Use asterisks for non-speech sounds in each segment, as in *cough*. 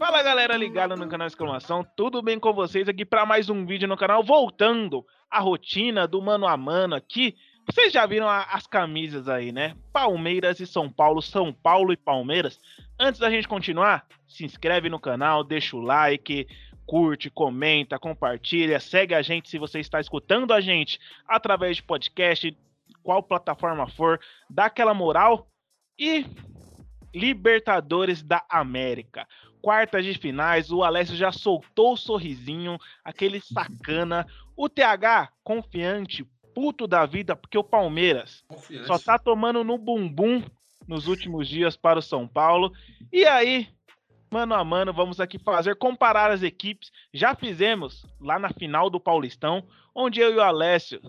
Fala galera ligada no canal Exclamação, tudo bem com vocês aqui para mais um vídeo no canal, voltando a rotina do mano a mano aqui. Vocês já viram a, as camisas aí, né? Palmeiras e São Paulo, São Paulo e Palmeiras. Antes da gente continuar, se inscreve no canal, deixa o like, curte, comenta, compartilha, segue a gente se você está escutando a gente através de podcast, qual plataforma for, dá aquela moral e Libertadores da América. Quartas de finais, o Alessio já soltou o sorrisinho, aquele sacana. O TH, confiante, puto da vida, porque o Palmeiras só tá tomando no bumbum nos últimos dias para o São Paulo. E aí, mano a mano, vamos aqui fazer comparar as equipes. Já fizemos lá na final do Paulistão, onde eu e o Alessio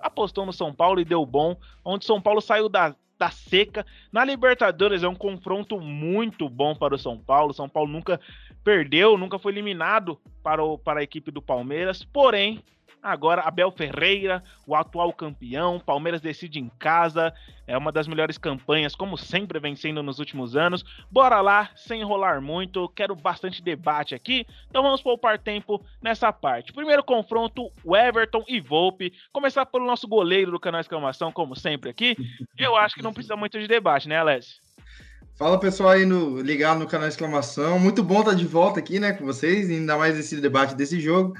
apostou no São Paulo e deu bom, onde São Paulo saiu da tá seca. Na Libertadores é um confronto muito bom para o São Paulo. São Paulo nunca perdeu, nunca foi eliminado para, o, para a equipe do Palmeiras. Porém, Agora, Abel Ferreira, o atual campeão, Palmeiras decide em casa, é uma das melhores campanhas, como sempre vencendo nos últimos anos. Bora lá, sem enrolar muito, quero bastante debate aqui, então vamos poupar tempo nessa parte. Primeiro confronto, o Everton e Volpe. Começar pelo nosso goleiro do canal Exclamação, como sempre aqui. Eu acho que não precisa muito de debate, né, Alessio? Fala pessoal aí no, ligado no canal Exclamação. Muito bom estar de volta aqui, né, com vocês, ainda mais esse debate desse jogo.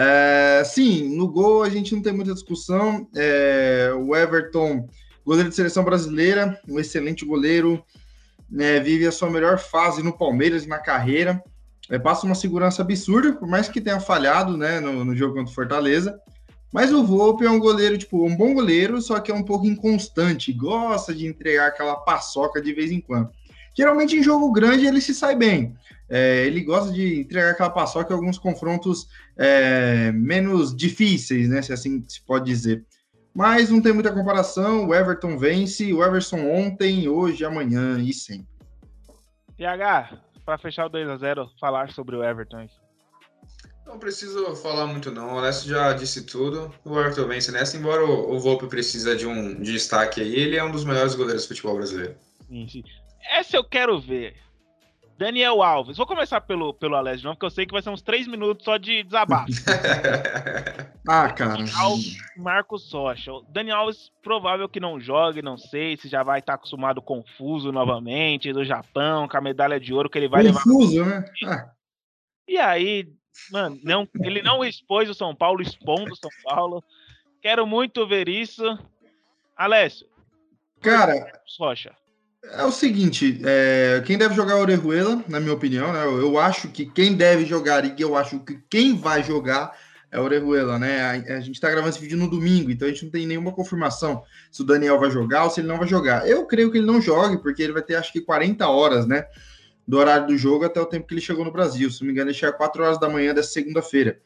É, sim, no gol a gente não tem muita discussão. É, o Everton, goleiro de seleção brasileira, um excelente goleiro, né, vive a sua melhor fase no Palmeiras na carreira. É, passa uma segurança absurda, por mais que tenha falhado né, no, no jogo contra o Fortaleza. Mas o Volpe é um goleiro, tipo, um bom goleiro, só que é um pouco inconstante, gosta de entregar aquela paçoca de vez em quando. Geralmente em jogo grande ele se sai bem, é, ele gosta de entregar aquela paçoca em alguns confrontos é, menos difíceis, né? Se assim se pode dizer. Mas não tem muita comparação. O Everton vence, o Everson ontem, hoje, amanhã e sempre. PH, para fechar o 2 a 0 falar sobre o Everton. Não preciso falar muito não, o Alessio já disse tudo. O Everton vence nessa, embora o, o Volpe precisa de um de destaque aí, ele é um dos melhores goleiros do futebol brasileiro. Sim, sim. Essa eu quero ver. Daniel Alves. Vou começar pelo, pelo Alessio não, porque eu sei que vai ser uns três minutos só de desabafo. *laughs* ah, cara. Marcos Rocha. Daniel Alves, provável que não jogue, não sei se já vai estar acostumado confuso novamente, do Japão, com a medalha de ouro que ele vai confuso, levar. Confuso, né? Ah. E aí, mano, não, ele não expôs o São Paulo, expondo o São Paulo. Quero muito ver isso. Alessio. Cara. Rocha. É o seguinte, é, quem deve jogar é o Orejuela, na minha opinião, né? Eu, acho que quem deve jogar e eu acho que quem vai jogar é o Orejuela, né? A, a gente está gravando esse vídeo no domingo, então a gente não tem nenhuma confirmação se o Daniel vai jogar ou se ele não vai jogar. Eu creio que ele não jogue, porque ele vai ter acho que 40 horas, né? Do horário do jogo até o tempo que ele chegou no Brasil. Se não me engano, ele chega 4 horas da manhã dessa segunda-feira.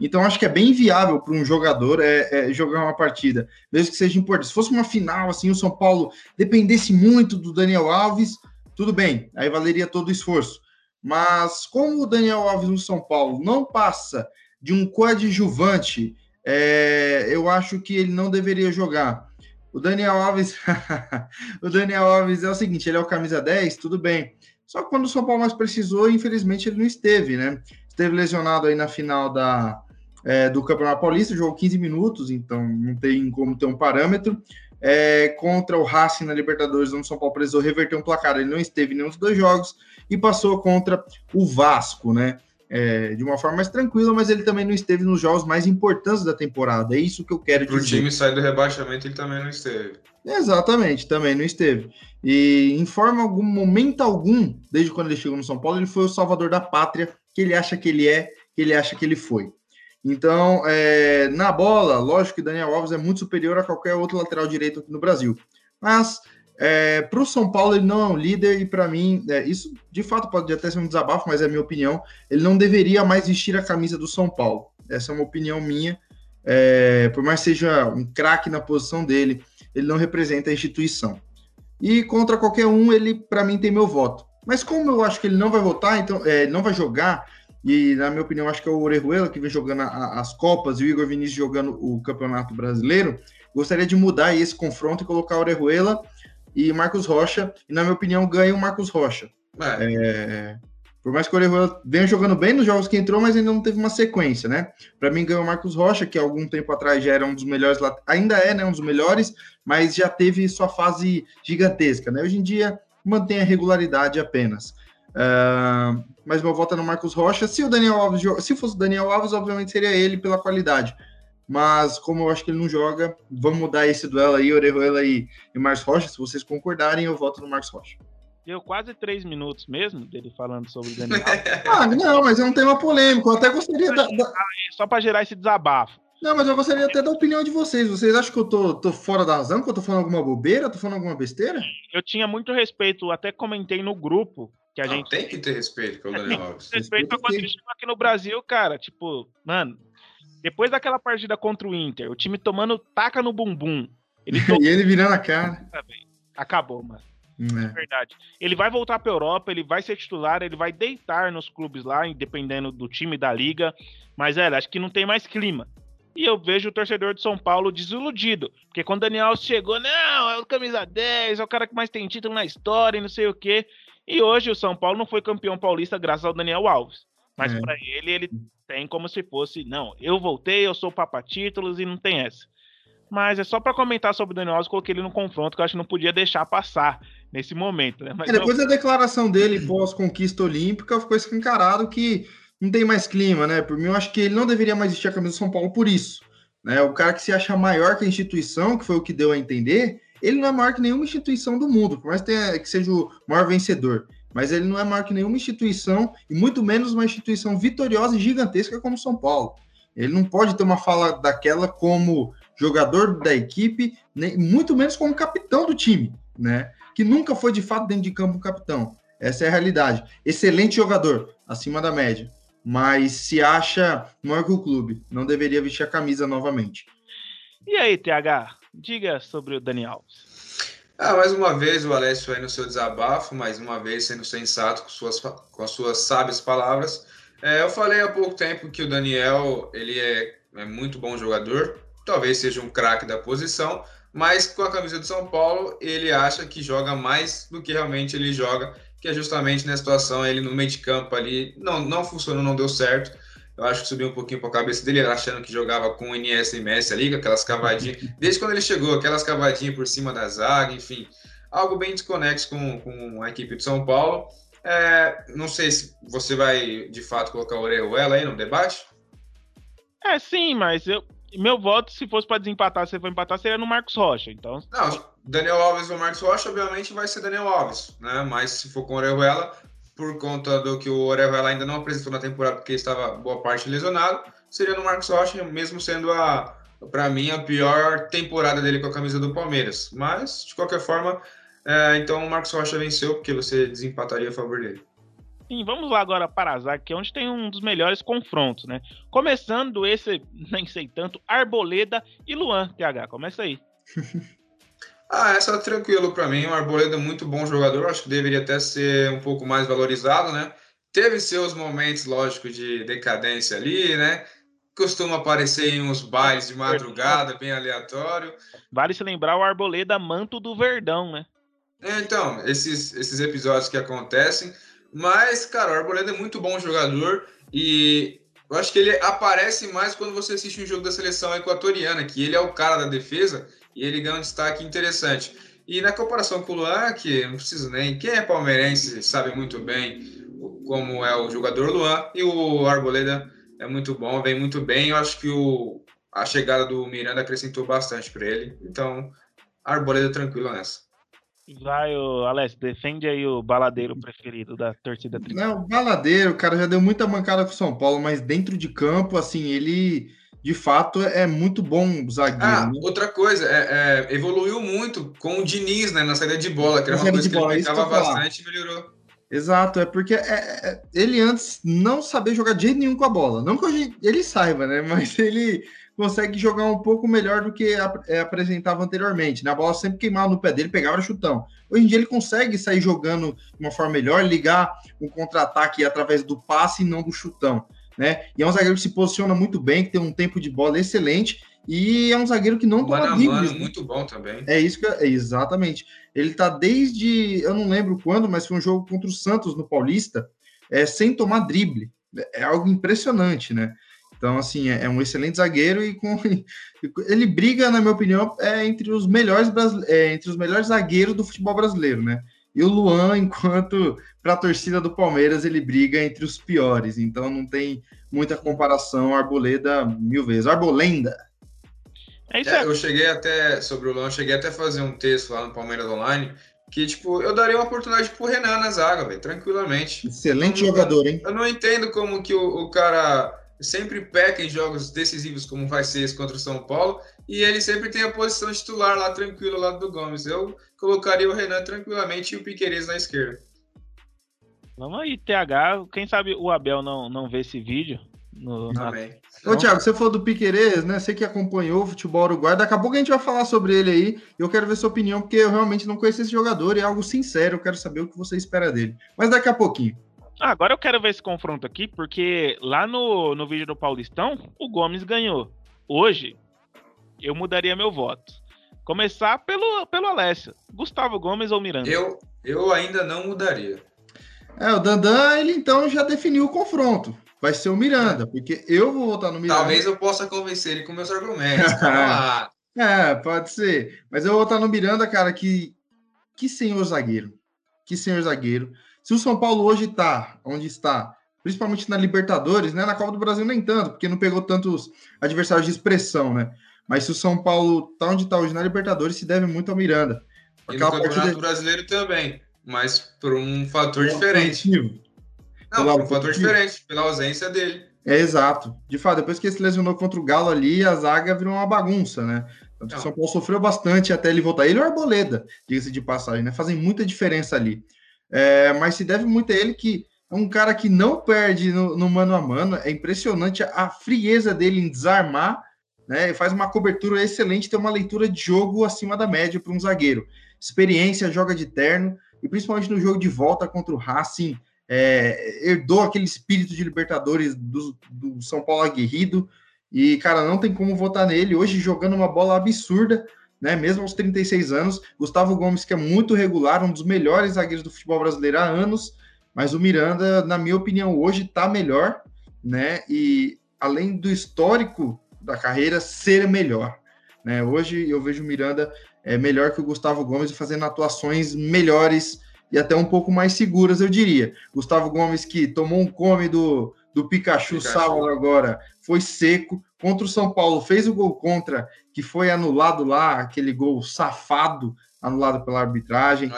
Então, acho que é bem viável para um jogador é, é, jogar uma partida, mesmo que seja importante. Se fosse uma final, assim, o São Paulo dependesse muito do Daniel Alves, tudo bem, aí valeria todo o esforço. Mas como o Daniel Alves no São Paulo não passa de um coadjuvante, é, eu acho que ele não deveria jogar. O Daniel Alves, *laughs* o Daniel Alves é o seguinte, ele é o camisa 10, tudo bem. Só que quando o São Paulo mais precisou, infelizmente ele não esteve, né? Esteve lesionado aí na final da, é, do Campeonato Paulista, jogou 15 minutos, então não tem como ter um parâmetro. É, contra o Racing na Libertadores, onde o São Paulo precisou reverter um placar, ele não esteve em nenhum dos dois jogos e passou contra o Vasco, né? É, de uma forma mais tranquila, mas ele também não esteve nos jogos mais importantes da temporada. É isso que eu quero Pro dizer. O time sair do rebaixamento, ele também não esteve. Exatamente, também não esteve. E em forma algum, momento algum, desde quando ele chegou no São Paulo, ele foi o salvador da pátria que ele acha que ele é, que ele acha que ele foi. Então, é, na bola, lógico que Daniel Alves é muito superior a qualquer outro lateral direito aqui no Brasil. Mas é, para o São Paulo, ele não é um líder, e para mim, é, isso de fato pode até ser um desabafo, mas é a minha opinião. Ele não deveria mais vestir a camisa do São Paulo. Essa é uma opinião minha. É, por mais que seja um craque na posição dele, ele não representa a instituição. E contra qualquer um, ele, para mim, tem meu voto. Mas como eu acho que ele não vai votar, então é, não vai jogar, e, na minha opinião, acho que é o Orejuela que vem jogando a, as Copas e o Igor Vinícius jogando o Campeonato Brasileiro. Gostaria de mudar esse confronto e colocar o Orejuela e Marcos Rocha, e na minha opinião ganha o Marcos Rocha. É. É, por mais que o Orejuela venha jogando bem nos jogos que entrou, mas ainda não teve uma sequência, né? Para mim ganhou o Marcos Rocha, que algum tempo atrás já era um dos melhores, ainda é, né, um dos melhores, mas já teve sua fase gigantesca, né? Hoje em dia mantém a regularidade apenas. Uh, mas meu voto é no Marcos Rocha. Se o Daniel Alves, se fosse o Daniel Alves, obviamente seria ele pela qualidade. Mas como eu acho que ele não joga, vamos mudar esse duelo aí, Orejuela e, e Marcos Rocha. Se vocês concordarem, eu voto no Marcos Rocha. Deu quase três minutos mesmo dele falando sobre o Daniel. *laughs* ah, não, mas é um tema polêmico. Eu até gostaria da, da... Só para gerar esse desabafo. Não, mas eu gostaria até da opinião de vocês. Vocês acham que eu tô, tô fora da razão, que eu tô falando alguma bobeira, tô falando alguma besteira? Eu tinha muito respeito, até comentei no grupo que a não, gente. Tem que ter respeito pelo Daniel Alves. Respeito pra quando ele chegou aqui no Brasil, cara. Tipo, mano, depois daquela partida contra o Inter, o time tomando taca no bumbum. Ele *laughs* tomou... e ele virando a cara. Acabou, mano. É. Verdade. Ele vai voltar para Europa, ele vai ser titular, ele vai deitar nos clubes lá, dependendo do time da liga. Mas, é, acho que não tem mais clima. E eu vejo o torcedor de São Paulo desiludido. Porque quando o Daniel chegou, não, é o camisa 10, é o cara que mais tem título na história e não sei o quê. E hoje o São Paulo não foi campeão paulista graças ao Daniel Alves. Mas é. para ele, ele tem como se fosse, não, eu voltei, eu sou papa títulos e não tem essa. Mas é só para comentar sobre o Daniel Alves, coloquei ele no confronto, que eu acho que não podia deixar passar nesse momento. Né? É, depois da declaração dele pós-conquista olímpica, ficou escancarado que não tem mais clima, né? Por mim, eu acho que ele não deveria mais vestir a camisa do São Paulo por isso. Né? O cara que se acha maior que a instituição, que foi o que deu a entender, ele não é maior que nenhuma instituição do mundo, por mais que, tenha, que seja o maior vencedor. Mas ele não é maior que nenhuma instituição, e muito menos uma instituição vitoriosa e gigantesca como São Paulo. Ele não pode ter uma fala daquela como jogador da equipe, nem, muito menos como capitão do time, né? Que nunca foi de fato dentro de campo capitão. Essa é a realidade. Excelente jogador, acima da média mas se acha maior que o clube. Não deveria vestir a camisa novamente. E aí, TH, diga sobre o Dani Alves. Ah, mais uma vez o Alessio aí no seu desabafo, mais uma vez sendo sensato com, suas, com as suas sábias palavras. É, eu falei há pouco tempo que o Daniel ele é, é muito bom jogador, talvez seja um craque da posição, mas com a camisa do São Paulo ele acha que joga mais do que realmente ele joga que é justamente na situação ele no meio de campo ali, não, não funcionou, não deu certo. Eu acho que subiu um pouquinho para a cabeça dele, achando que jogava com o e Messi ali, com aquelas cavadinhas. *laughs* Desde quando ele chegou, aquelas cavadinhas por cima da zaga, enfim. Algo bem desconexo com, com a equipe de São Paulo. É, não sei se você vai, de fato, colocar o Orejuela aí no debate. É, sim, mas eu, meu voto, se fosse para desempatar, se for empatar, seria no Marcos Rocha. Então... Não, Daniel Alves ou Marcos Rocha, obviamente vai ser Daniel Alves, né? Mas se for com o Orejuela, por conta do que o Orejuela ainda não apresentou na temporada, porque estava boa parte lesionado, seria no Marcos Rocha, mesmo sendo a, para mim, a pior temporada dele com a camisa do Palmeiras. Mas, de qualquer forma, é, então o Marcos Rocha venceu, porque você desempataria a favor dele. Sim, vamos lá agora para Azar, que é onde tem um dos melhores confrontos, né? Começando esse, *laughs* nem sei tanto, Arboleda e Luan, TH. Começa aí. *laughs* ah, essa é tranquilo para mim. O Arboleda é muito bom jogador, acho que deveria até ser um pouco mais valorizado, né? Teve seus momentos, lógico, de decadência ali, né? Costuma aparecer em uns bailes de madrugada, bem aleatório. Vale se lembrar o Arboleda manto do Verdão, né? É, então, esses, esses episódios que acontecem mas, cara, o Arboleda é muito bom jogador e eu acho que ele aparece mais quando você assiste um jogo da seleção equatoriana, que ele é o cara da defesa e ele ganha um destaque interessante. E na comparação com o Luan, que não preciso nem. Quem é palmeirense sabe muito bem como é o jogador Luan, e o Arboleda é muito bom, vem muito bem. Eu acho que o, a chegada do Miranda acrescentou bastante para ele. Então, Arboleda tranquilo nessa. Vai, o Alex, defende aí o baladeiro preferido da torcida tricolor. Não, o baladeiro, o cara já deu muita mancada com o São Paulo, mas dentro de campo, assim, ele de fato é muito bom zagueiro. Ah, né? outra coisa, é, é, evoluiu muito com o Diniz, né, na saída de bola, que era uma coisa que bola, ele pegava bastante e melhorou. Exato, é porque é, é, ele antes não sabia jogar de jeito nenhum com a bola. Não que ele saiba, né? *laughs* Mas ele consegue jogar um pouco melhor do que é, apresentava anteriormente. Na né? bola sempre queimava no pé dele, pegava o chutão. Hoje em dia ele consegue sair jogando de uma forma melhor, ligar um contra-ataque através do passe e não do chutão. Né? E é um zagueiro que se posiciona muito bem, que tem um tempo de bola excelente E é um zagueiro que não toma dribles. Né? muito bom também. É isso que é, exatamente. Ele tá desde, eu não lembro quando, mas foi um jogo contra o Santos no Paulista, é, sem tomar drible. É algo impressionante, né? Então, assim, é, é um excelente zagueiro e com *laughs* ele briga, na minha opinião, é entre os melhores é, entre os melhores zagueiros do futebol brasileiro, né? E o Luan, *laughs* enquanto para a torcida do Palmeiras, ele briga entre os piores. Então não tem muita comparação. Arboleda mil vezes. Arbolenda. É isso é, eu cheguei até, sobre o Luan, cheguei até a fazer um texto lá no Palmeiras Online que, tipo, eu daria uma oportunidade pro Renan na zaga, velho, tranquilamente. Excelente eu, jogador, hein? Eu não entendo como que o, o cara sempre peca em jogos decisivos, como vai ser esse contra o São Paulo, e ele sempre tem a posição titular lá tranquilo, lá do Gomes. Eu colocaria o Renan tranquilamente e o Piqueires na esquerda. Vamos aí, TH. Quem sabe o Abel não, não vê esse vídeo. No, na... Ô, Thiago, você falou do Piqueires, né? Você que acompanhou o futebol uruguaio. Daqui a pouco a gente vai falar sobre ele aí. Eu quero ver sua opinião, porque eu realmente não conheço esse jogador e é algo sincero. Eu quero saber o que você espera dele. Mas daqui a pouquinho. Ah, agora eu quero ver esse confronto aqui, porque lá no, no vídeo do Paulistão, o Gomes ganhou. Hoje, eu mudaria meu voto. Começar pelo, pelo Alessio. Gustavo Gomes ou Miranda? Eu, eu ainda não mudaria. É, o Dandan, ele então já definiu o confronto. Vai ser o Miranda, porque eu vou votar no Miranda. Talvez eu possa convencer ele com meus argumentos. *laughs* é, pode ser. Mas eu vou votar no Miranda, cara, que. Que senhor zagueiro. Que senhor zagueiro. Se o São Paulo hoje está onde está, principalmente na Libertadores, né? Na Copa do Brasil nem tanto, porque não pegou tantos adversários de expressão, né? Mas se o São Paulo está onde está hoje na Libertadores, se deve muito ao Miranda. E no Campeonato partida... Brasileiro também, mas por um fator diferente. Não, por um fator diferente, pela ausência dele. É exato. De fato, depois que ele se lesionou contra o Galo ali, a zaga virou uma bagunça, né? Tanto o São Paulo sofreu bastante até ele voltar. Ele e o Arboleda, diga-se de passagem, né? Fazem muita diferença ali. É, mas se deve muito a ele que é um cara que não perde no, no, mano a mano. É impressionante a frieza dele em desarmar, né? Faz uma cobertura excelente, tem uma leitura de jogo acima da média para um zagueiro. Experiência, joga de terno, e principalmente no jogo de volta contra o Racing, é, herdou aquele espírito de Libertadores do, do São Paulo aguerrido. E, cara, não tem como votar nele. Hoje jogando uma bola absurda né? Mesmo aos 36 anos, Gustavo Gomes, que é muito regular, um dos melhores zagueiros do futebol brasileiro há anos, mas o Miranda, na minha opinião, hoje está melhor, né? E além do histórico da carreira ser melhor, né? Hoje eu vejo o Miranda é melhor que o Gustavo Gomes fazendo atuações melhores e até um pouco mais seguras, eu diria. Gustavo Gomes que tomou um come do, do Pikachu, Pikachu. sábado agora, foi seco. Contra o São Paulo, fez o gol contra, que foi anulado lá, aquele gol safado, anulado pela arbitragem.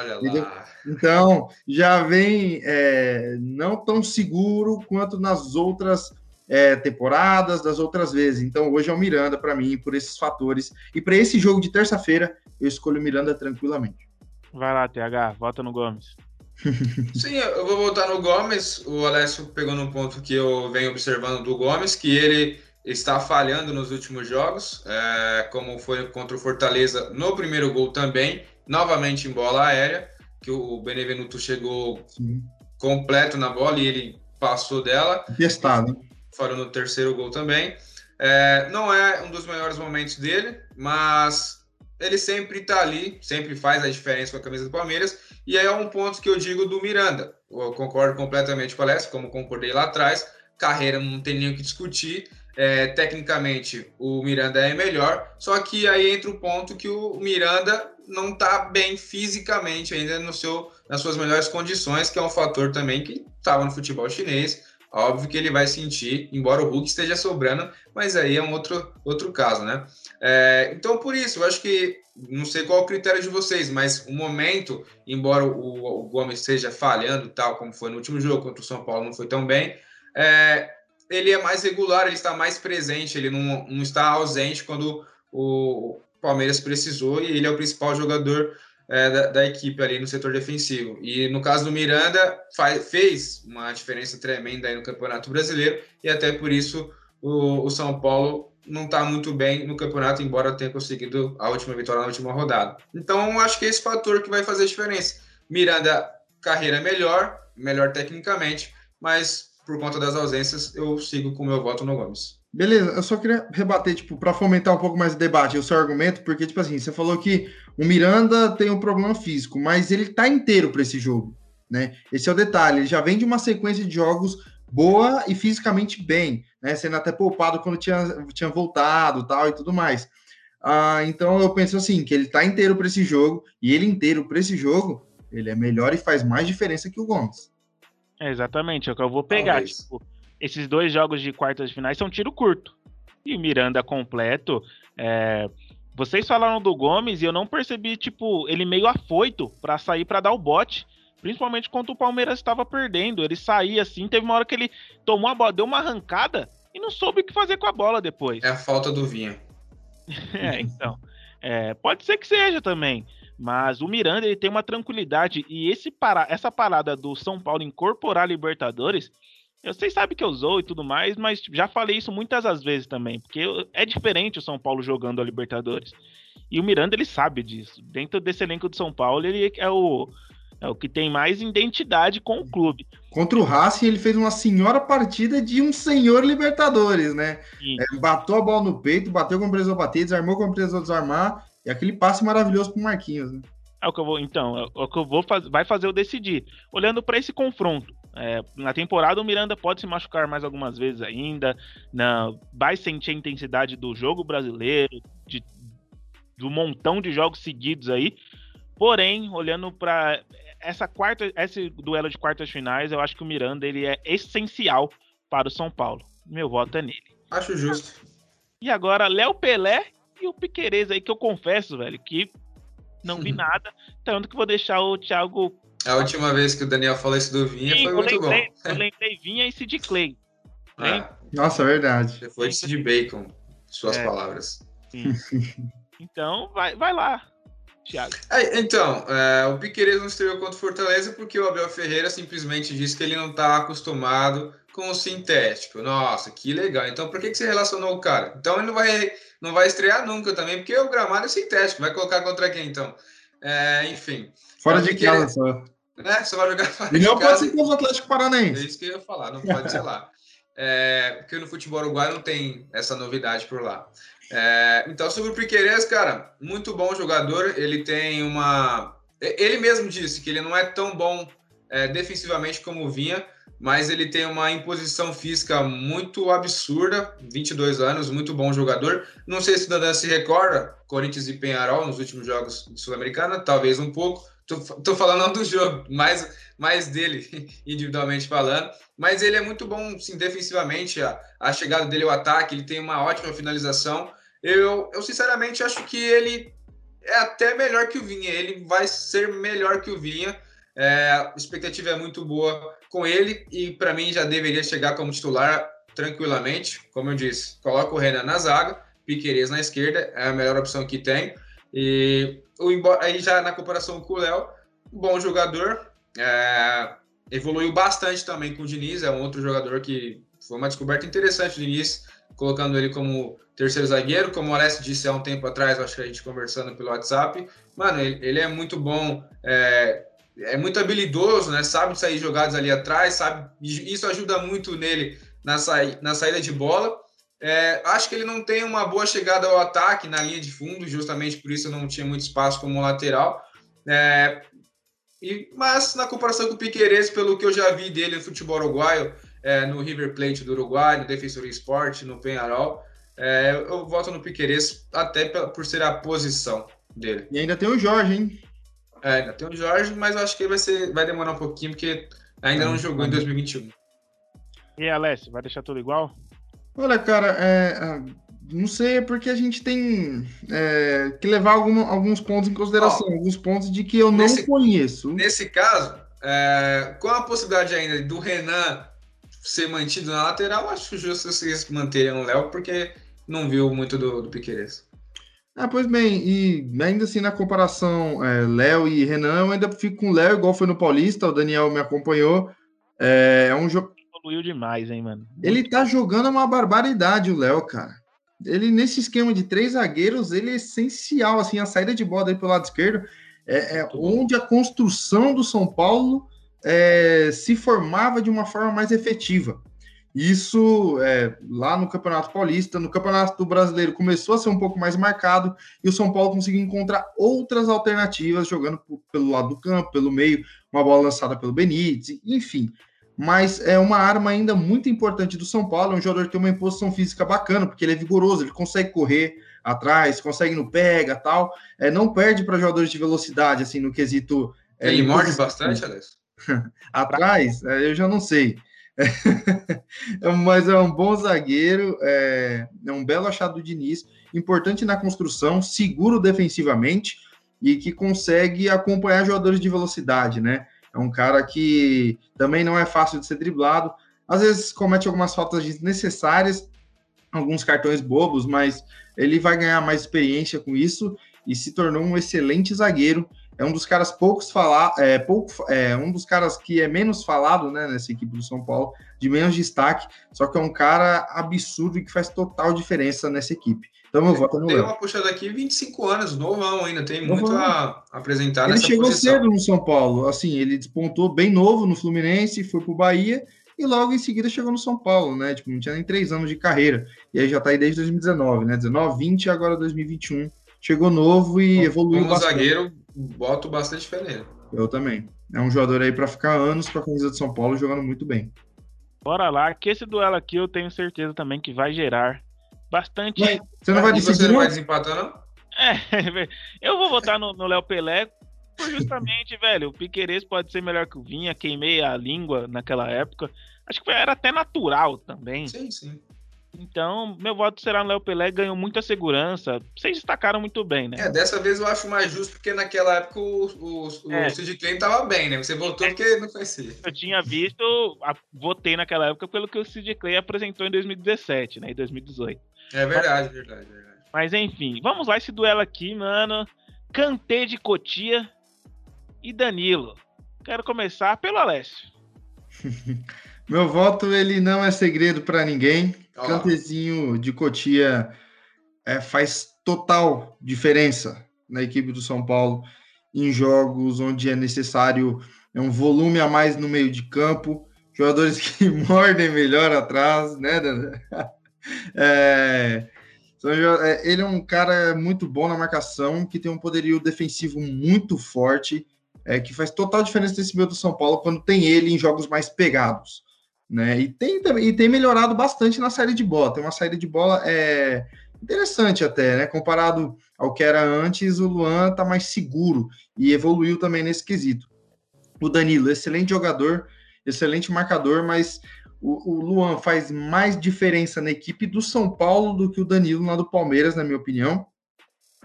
Então, já vem é, não tão seguro quanto nas outras é, temporadas, das outras vezes. Então, hoje é o Miranda para mim, por esses fatores. E para esse jogo de terça-feira, eu escolho o Miranda tranquilamente. Vai lá, TH, vota no Gomes. *laughs* Sim, eu vou voltar no Gomes. O Alessio pegou num ponto que eu venho observando do Gomes, que ele está falhando nos últimos jogos, é, como foi contra o Fortaleza no primeiro gol também, novamente em bola aérea, que o Benevenuto chegou Sim. completo na bola e ele passou dela. Testado. Falou no terceiro gol também. É, não é um dos maiores momentos dele, mas ele sempre está ali, sempre faz a diferença com a camisa do Palmeiras. E aí é um ponto que eu digo do Miranda. Eu concordo completamente com o Alessio, como concordei lá atrás. Carreira não tem nem o que discutir. É, tecnicamente, o Miranda é melhor. Só que aí entra o ponto que o Miranda não está bem fisicamente ainda no seu, nas suas melhores condições, que é um fator também que estava no futebol chinês. Óbvio que ele vai sentir, embora o Hulk esteja sobrando, mas aí é um outro, outro caso, né? É, então, por isso, eu acho que, não sei qual o critério de vocês, mas o momento, embora o, o Gomes esteja falhando, tal como foi no último jogo contra o São Paulo, não foi tão bem, é, ele é mais regular, ele está mais presente, ele não, não está ausente quando o Palmeiras precisou e ele é o principal jogador é, da, da, equipe ali no setor defensivo. E no caso do Miranda, faz, fez uma diferença tremenda aí no Campeonato Brasileiro e até por isso o, o São Paulo não está muito bem no campeonato, embora tenha conseguido a última vitória na última rodada. Então, acho que é esse fator que vai fazer a diferença. Miranda, carreira melhor, melhor tecnicamente, mas por conta das ausências, eu sigo com o meu voto no Gomes. Beleza, eu só queria rebater, tipo, para fomentar um pouco mais o debate, o seu argumento, porque, tipo assim, você falou que o Miranda tem um problema físico, mas ele tá inteiro para esse jogo, né? Esse é o detalhe, ele já vem de uma sequência de jogos boa e fisicamente bem, né? Sendo até poupado quando tinha, tinha voltado tal e tudo mais. Ah, então eu penso assim, que ele tá inteiro para esse jogo, e ele inteiro para esse jogo, ele é melhor e faz mais diferença que o Gomes. É exatamente, é o que eu vou pegar. Tipo, esses dois jogos de quartas de finais são tiro curto. E o Miranda completo. É... Vocês falaram do Gomes e eu não percebi, tipo, ele meio afoito para sair para dar o bote. Principalmente quando o Palmeiras estava perdendo. Ele saía assim, teve uma hora que ele tomou a bola, deu uma arrancada e não soube o que fazer com a bola depois. É a falta do Vinha. *laughs* é, então. É, pode ser que seja também. Mas o Miranda ele tem uma tranquilidade e esse para, essa parada do São Paulo incorporar Libertadores, eu sei sabe que eu usou e tudo mais, mas já falei isso muitas as vezes também, porque é diferente o São Paulo jogando a Libertadores. E o Miranda ele sabe disso. Dentro desse elenco do São Paulo, ele é o é o que tem mais identidade com o clube. Contra o Racing, ele fez uma senhora partida de um senhor Libertadores, né? É, bateu a bola no peito, bateu como precisou bater, desarmou como precisou desarmar, e aquele passe maravilhoso pro Marquinhos, né? É o que eu vou, então, é o que eu vou fazer, vai fazer eu decidir. Olhando para esse confronto, é, na temporada o Miranda pode se machucar mais algumas vezes ainda, na, vai sentir a intensidade do jogo brasileiro, de, do montão de jogos seguidos aí. Porém, olhando para essa quarta, esse duelo de quartas finais, eu acho que o Miranda ele é essencial para o São Paulo. Meu voto é nele. Acho justo. E agora, Léo Pelé e o Piquerez aí, que eu confesso, velho, que não vi *laughs* nada. Tanto que vou deixar o Thiago. A última vez que o Daniel falou isso do Vinha Sim, foi muito lembrei, bom. Eu *laughs* lembrei Vinha e Sid Clay. Ah, nossa, é verdade. De Sid Bacon, suas é. palavras. Sim. Então, vai, vai lá. Thiago. É, então, é, o Piqueires não estreou contra o Fortaleza porque o Abel Ferreira simplesmente disse que ele não está acostumado com o sintético. Nossa, que legal. Então, por que, que você relacionou o cara? Então, ele não vai, não vai estrear nunca também, porque o gramado é sintético. Vai colocar contra quem, então? É, enfim. Fora de casa só. Né? Só vai jogar fora e não pode ser com o Atlético Paranaense. É isso que eu ia falar, não pode ser lá. *laughs* É, porque no futebol uruguai não tem essa novidade por lá. É, então, sobre o Piqueires, cara, muito bom jogador. Ele tem uma. Ele mesmo disse que ele não é tão bom é, defensivamente como vinha, mas ele tem uma imposição física muito absurda. 22 anos, muito bom jogador. Não sei se o Dandan se recorda, Corinthians e Penharol nos últimos jogos Sul-Americana, talvez um pouco. Tô, tô falando do jogo, mais, mais dele, *laughs* individualmente falando. Mas ele é muito bom, sim, defensivamente. A, a chegada dele, o ataque, ele tem uma ótima finalização. Eu, eu sinceramente acho que ele é até melhor que o Vinha. Ele vai ser melhor que o Vinha. É, a expectativa é muito boa com ele e para mim já deveria chegar como titular tranquilamente. Como eu disse, coloca o Renan na zaga, Piqueires na esquerda, é a melhor opção que tem. E o, aí já na comparação com o Léo, bom jogador, é, evoluiu bastante também com o Diniz, é um outro jogador que foi uma descoberta interessante do Diniz, colocando ele como terceiro zagueiro, como o Alessio disse há um tempo atrás, acho que a gente conversando pelo WhatsApp. Mano, ele, ele é muito bom, é, é, muito habilidoso, né? Sabe sair jogadas ali atrás, sabe? Isso ajuda muito nele na, sa, na saída de bola. É, acho que ele não tem uma boa chegada ao ataque na linha de fundo, justamente por isso não tinha muito espaço como lateral. É, e, mas na comparação com o Piqueires, pelo que eu já vi dele no futebol uruguaio, é, no River Plate do Uruguai, no Defensor Sport, no Penharol, é, eu voto no Piqueires até por ser a posição dele. E ainda tem o Jorge, hein? É, ainda tem o Jorge, mas eu acho que vai, ser, vai demorar um pouquinho, porque ainda não jogou em 2021. E Alessio, vai deixar tudo igual? Olha, cara, é, não sei, é porque a gente tem é, que levar algum, alguns pontos em consideração, alguns pontos de que eu não nesse, conheço. Nesse caso, é, com a possibilidade ainda do Renan ser mantido na lateral, acho justo vocês manterem o Léo, porque não viu muito do, do Piqueires. Ah, pois bem, e ainda assim na comparação é, Léo e Renan, eu ainda fico com o Léo, igual foi no Paulista, o Daniel me acompanhou. É, é um jogo. Evoluiu demais, hein, mano? Ele tá jogando uma barbaridade, o Léo, cara. Ele, nesse esquema de três zagueiros, ele é essencial, assim, a saída de bola aí pelo lado esquerdo é, é onde a construção do São Paulo é, se formava de uma forma mais efetiva. Isso é, lá no Campeonato Paulista, no Campeonato Brasileiro começou a ser um pouco mais marcado e o São Paulo conseguiu encontrar outras alternativas jogando pelo lado do campo, pelo meio, uma bola lançada pelo Benítez, enfim. Mas é uma arma ainda muito importante do São Paulo, é um jogador que tem uma imposição física bacana, porque ele é vigoroso, ele consegue correr atrás, consegue no pega tal, é, não perde para jogadores de velocidade, assim, no quesito... É, ele morde bastante, Alex? *laughs* atrás, é, eu já não sei. *laughs* Mas é um bom zagueiro, é, é, um belo achado do Diniz, importante na construção, seguro defensivamente e que consegue acompanhar jogadores de velocidade, né? É um cara que também não é fácil de ser driblado, às vezes comete algumas faltas desnecessárias, alguns cartões bobos, mas ele vai ganhar mais experiência com isso e se tornou um excelente zagueiro é um dos caras poucos falar, é, pouco, é um dos caras que é menos falado, né, nessa equipe do São Paulo, de menos destaque, só que é um cara absurdo e que faz total diferença nessa equipe. Então eu voto no Tem uma puxada aqui, 25 anos, novão ainda, tem novão. muito a apresentar ele nessa chegou posição. cedo no São Paulo, assim, ele despontou bem novo no Fluminense, foi pro Bahia e logo em seguida chegou no São Paulo, né? Tipo, não tinha nem três anos de carreira. E aí já tá aí desde 2019, né? 19, 20 e agora 2021. Chegou novo e evoluiu Como bastante. zagueiro, boto bastante fé nele. Eu também. É um jogador aí para ficar anos com a camisa de São Paulo jogando muito bem. Bora lá, que esse duelo aqui eu tenho certeza também que vai gerar bastante. Mas você não vai decidir, você não não? vai desempatar, não? É, *laughs* eu vou votar no Léo Pelé por justamente, *laughs* velho, o Piqueires pode ser melhor que o Vinha, queimei a língua naquela época. Acho que era até natural também. Sim, sim. Então, meu voto será no Léo Pelé, ganhou muita segurança. Vocês destacaram muito bem, né? É, dessa vez eu acho mais justo, porque naquela época o, o, o É. Sid Clay tava bem, né? Você votou porque não conhecia. Eu tinha visto, votei naquela época pelo que o Sid Clay apresentou em 2017, né? Em 2018. É verdade, verdade, verdade. Mas enfim, vamos lá esse duelo aqui, mano. Kanté de Cotia e Danilo. Quero começar pelo Alessio. *laughs* Meu voto ele não é segredo para ninguém. Cantezinho de Cotia é, faz total diferença na equipe do São Paulo em jogos onde é necessário é um volume a mais no meio de campo, jogadores *laughs* que mordem melhor atrás, né? *laughs* É, é, ele é um cara muito bom na marcação, que tem um poderio defensivo muito forte, é, que faz total diferença nesse meio do São Paulo quando tem ele em jogos mais pegados né? E tem e tem melhorado bastante na saída de bola. Tem uma saída de bola é interessante até, né? Comparado ao que era antes, o Luan tá mais seguro e evoluiu também nesse quesito. O Danilo, excelente jogador, excelente marcador, mas o, o Luan faz mais diferença na equipe do São Paulo do que o Danilo na do Palmeiras, na minha opinião.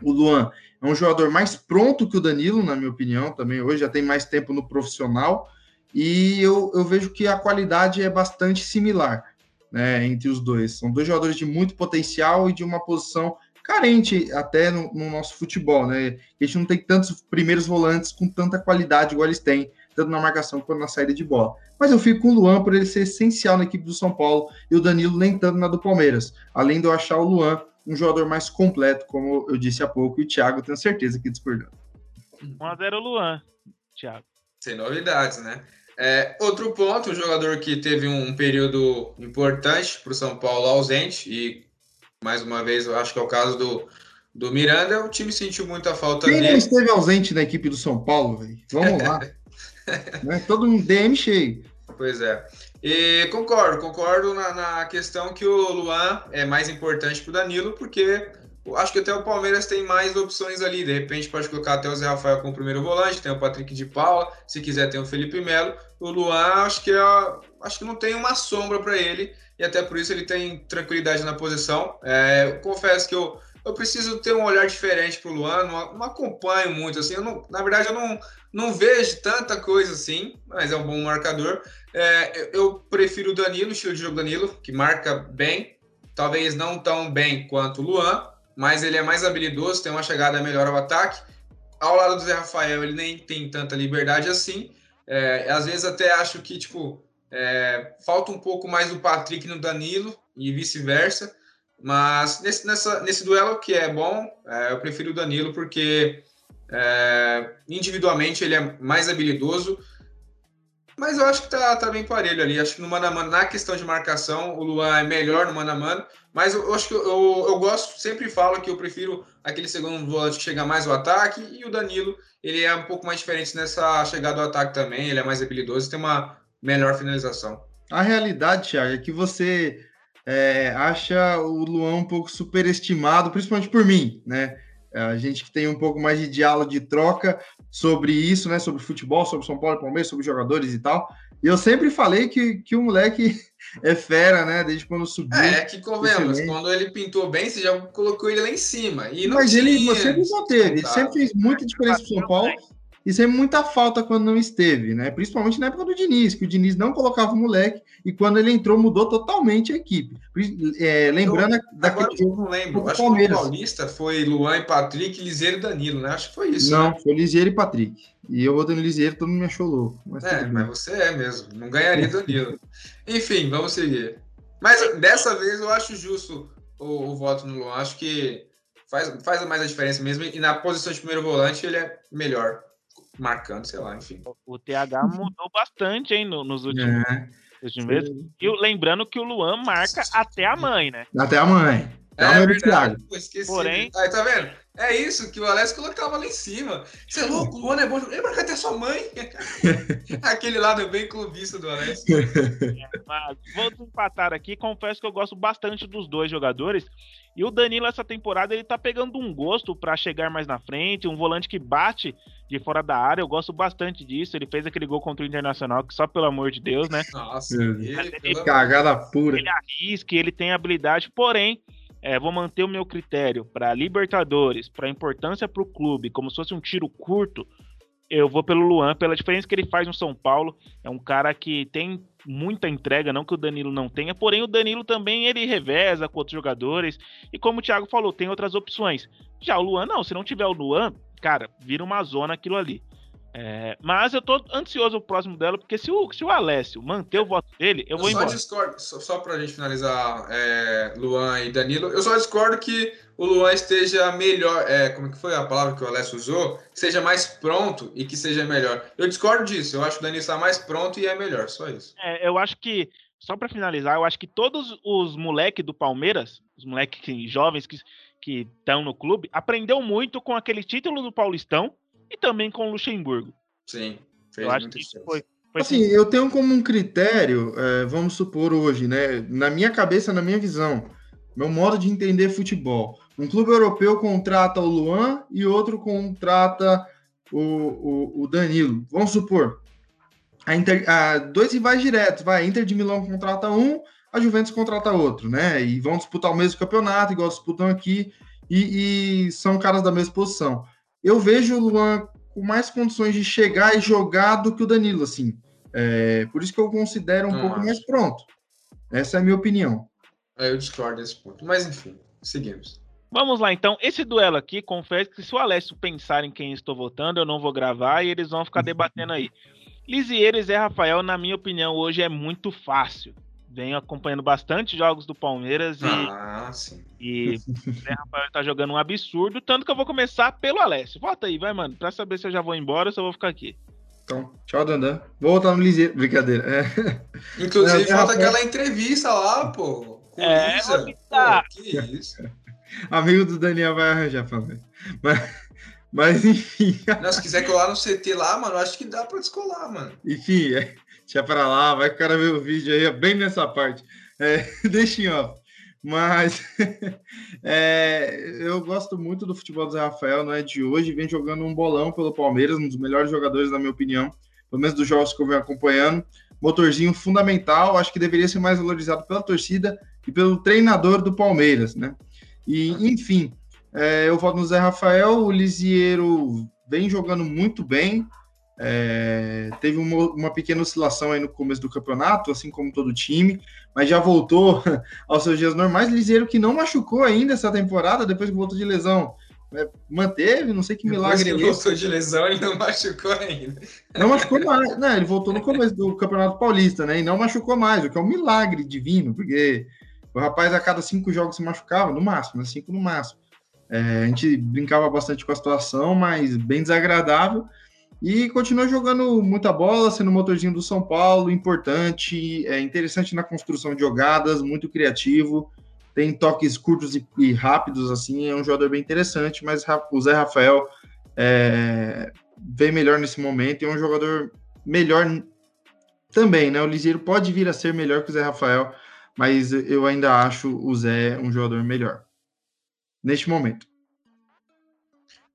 O Luan é um jogador mais pronto que o Danilo, na minha opinião, também hoje já tem mais tempo no profissional e eu, eu vejo que a qualidade é bastante similar né, entre os dois. São dois jogadores de muito potencial e de uma posição carente até no, no nosso futebol. Né? A gente não tem tantos primeiros volantes com tanta qualidade igual eles têm, tanto na marcação quanto na saída de bola. Mas eu fico com o Luan por ele ser essencial na equipe do São Paulo e o Danilo nem tanto na do Palmeiras. Além de eu achar o Luan um jogador mais completo, como eu disse há pouco, e o Thiago tenho certeza que discordou. 1x0 Luan, Thiago. Sem novidades, né? É, outro ponto, um jogador que teve um período importante para o São Paulo ausente, e mais uma vez eu acho que é o caso do, do Miranda, o time sentiu muita falta Quem dele. esteve ausente na equipe do São Paulo, velho? Vamos lá. *laughs* né? Todo um DM cheio. Pois é. E concordo, concordo na, na questão que o Luan é mais importante para o Danilo, porque acho que até o Palmeiras tem mais opções ali. De repente pode colocar até o Zé Rafael como primeiro volante, tem o Patrick de Paula, se quiser tem o Felipe Melo. O Luan acho que é, acho que não tem uma sombra para ele e até por isso ele tem tranquilidade na posição. É, confesso que eu, eu preciso ter um olhar diferente para o Luan, não, não acompanho muito assim. Não, na verdade eu não, não vejo tanta coisa assim, mas é um bom marcador. É, eu- eu prefiro o Danilo, o estilo de jogo Danilo, que marca bem, talvez não tão bem quanto o Luan, mas ele é mais habilidoso, tem uma chegada melhor ao ataque. Ao lado do Zé Rafael, ele nem tem tanta liberdade assim. É, às vezes até acho que tipo é, falta um pouco mais do Patrick no Danilo e vice-versa. Mas nesse, nessa, nesse duelo que é bom, é, eu prefiro o Danilo porque é, individualmente ele é mais habilidoso Mas eu acho que tá, tá bem parelho ali. Acho que no mano a mano, na questão de marcação, o Luan é melhor no mano a mano. Mas eu, eu acho que eu, eu, eu, gosto, sempre falo que eu prefiro aquele segundo volante que chega mais ao ataque. E o Danilo, ele é um pouco mais diferente nessa chegada ao ataque também. Ele é mais habilidoso tem uma melhor finalização. A realidade, Thiago, é que você é, acha o Luan um pouco superestimado, principalmente por mim, né? A gente que tem um pouco mais de diálogo, de troca sobre isso, né? Sobre futebol, sobre São Paulo e Palmeiras, sobre jogadores e tal. E eu sempre falei que, que o moleque *laughs* é fera, né? Desde quando subiu. É, que convenhamos, quando ele pintou bem, você já colocou ele lá em cima. E Mas ele, você não teve, ele sempre fez muita diferença pro São Paulo e sempre muita falta quando não esteve, né? Principalmente na época do Diniz, que o Diniz não colocava o moleque e quando ele entrou mudou totalmente a equipe. É, lembrando eu, daquele jogo, não lembro. Acho Palmeiras. que o Paulista foi Luan e Patrick, Liseiro e Danilo, né? Acho que foi isso. Não, né? foi Liseiro e Patrick. E eu no Liseiro, todo mundo me achou louco. Mas é, mas você é mesmo. Não ganharia Danilo. *laughs* Enfim, vamos seguir. Mas dessa vez eu acho justo o, o voto no Luan. Acho que faz, faz mais a diferença mesmo. E na posição de primeiro volante ele é melhor marcando, sei lá, enfim. O TH mudou bastante, hein, nos últimos, é. últimos meses. E lembrando que o Luan marca até a mãe, né? Até a mãe. Até é, a mãe do Thiago. Porém. Aí, tá vendo? É isso que o Alex colocava lá em cima. Você é louco, o Luan é bom. Ele marca até sua mãe. *laughs* Aquele lado é bem clubista do Alex. É, mas vou desempatar aqui. Confesso que eu gosto bastante dos dois jogadores. E o Danilo, essa temporada, ele tá pegando um gosto para chegar mais na frente, um volante que bate de fora da área. Eu gosto bastante disso. Ele fez aquele gol contra o Internacional, que só pelo amor de Deus, né? Nossa, ele, ele, cagada pura. Ele arrisca, ele tem habilidade, porém. É, vou manter o meu critério para Libertadores, para importância para o clube, como se fosse um tiro curto. Eu vou pelo Luan, pela diferença que ele faz no São Paulo. É um cara que tem muita entrega, não que o Danilo não tenha, porém o Danilo também ele reveza com outros jogadores. E como o Thiago falou, tem outras opções. Já o Luan, não, se não tiver o Luan, cara, vira uma zona aquilo ali. É, mas eu tô ansioso pro próximo dela, porque se o, se o Alessio manter o voto dele, eu, eu vou só embora. Discordo, só, só pra gente finalizar, é, Luan e Danilo, eu só discordo que o Luan esteja melhor, é, como que foi a palavra que o Alessio usou? Seja mais pronto e que seja melhor. Eu discordo disso, eu acho que o Danilo está mais pronto e é melhor, só isso. É, eu acho que, só para finalizar, eu acho que todos os moleques do Palmeiras, os moleques jovens que que estão no clube, aprendeu muito com aquele título do Paulistão e também com o Luxemburgo. Sim, fez eu acho que isso foi, foi assim, eu tenho como um critério, é, vamos supor hoje, né, na minha cabeça, na minha visão, meu modo de entender futebol. Um clube europeu contrata o Luan e outro contrata o, o, o Danilo. Vamos supor, a Inter, a, dois rivais diretos, vai, a Inter de Milão contrata um, a Juventus contrata outro, né? E vão disputar o mesmo campeonato, igual disputam aqui, e, e são caras da mesma posição eu vejo o Luan com mais condições de chegar e jogar do que o Danilo, assim. É, por isso que eu considero um Não pouco acho. mais pronto. Essa é a minha opinião. É, eu discordo desse ponto. Mas enfim, seguimos. Vamos lá, então. Esse duelo aqui, confesso que se o Alessio pensar em quem estou votando, eu não vou gravar e eles vão ficar debatendo aí. *laughs* Lisieiro e Zé Rafael, na minha opinião, hoje é muito fácil venho acompanhando bastante jogos do Palmeiras e, ah, sim. e *laughs* né, Rafael tá jogando um absurdo, tanto que eu vou começar pelo Alessio. Volta aí, vai, mano, pra saber se eu já vou embora ou se eu vou ficar aqui. Então, tchau, Dandan. Vou voltar no Liseiro. Brincadeira. É. Inclusive, é, falta aquela entrevista lá, pô. Com é, Lisa. Pô, que isso. *laughs* Amigo do Daniel vai arranjar ver. Mas, mas enfim. Não, se quiser colar no CT lá, mano, acho que dá pra descolar, mano. Enfim, é, deixa pra lá, vai que o cara ver o vídeo aí, é bem nessa parte. É, *laughs* deixa em off. Mas *laughs* é, eu gosto muito do futebol do Zé Rafael, não é de hoje, vem jogando um bolão pelo Palmeiras, um dos melhores jogadores, na minha opinião, pelo menos dos jogos que eu venho acompanhando. Motorzinho fundamental, acho que deveria ser mais valorizado pela torcida e pelo treinador do Palmeiras, né? E, enfim, é, eu voto no Zé Rafael, o Lisieiro vem jogando muito bem, é, teve uma, uma, pequena oscilação aí no começo do campeonato, assim como todo time, mas já voltou *laughs* aos seus dias normais. Liseiro que não machucou ainda essa temporada, depois que voltou de lesão. É, manteve, não sei que milagre que é voltou de lesão, ele não *laughs* machucou ainda. Não machucou mais, né? Ele voltou no começo do Campeonato Paulista, né? E não machucou mais, o que é um milagre divino, porque o rapaz a cada cinco jogos se machucava, no máximo, né? cinco no máximo. É, a gente brincava bastante com a situação, mas bem desagradável. E continua jogando muita bola, sendo motorzinho do São Paulo, importante, é interessante na construção de jogadas, muito criativo, tem toques curtos e, e rápidos, assim, é um jogador bem interessante, mas o Zé Rafael é, vem melhor nesse momento e é um jogador melhor também, né? O Liseiro pode vir a ser melhor que o Zé Rafael, mas eu ainda acho o Zé um jogador melhor neste momento.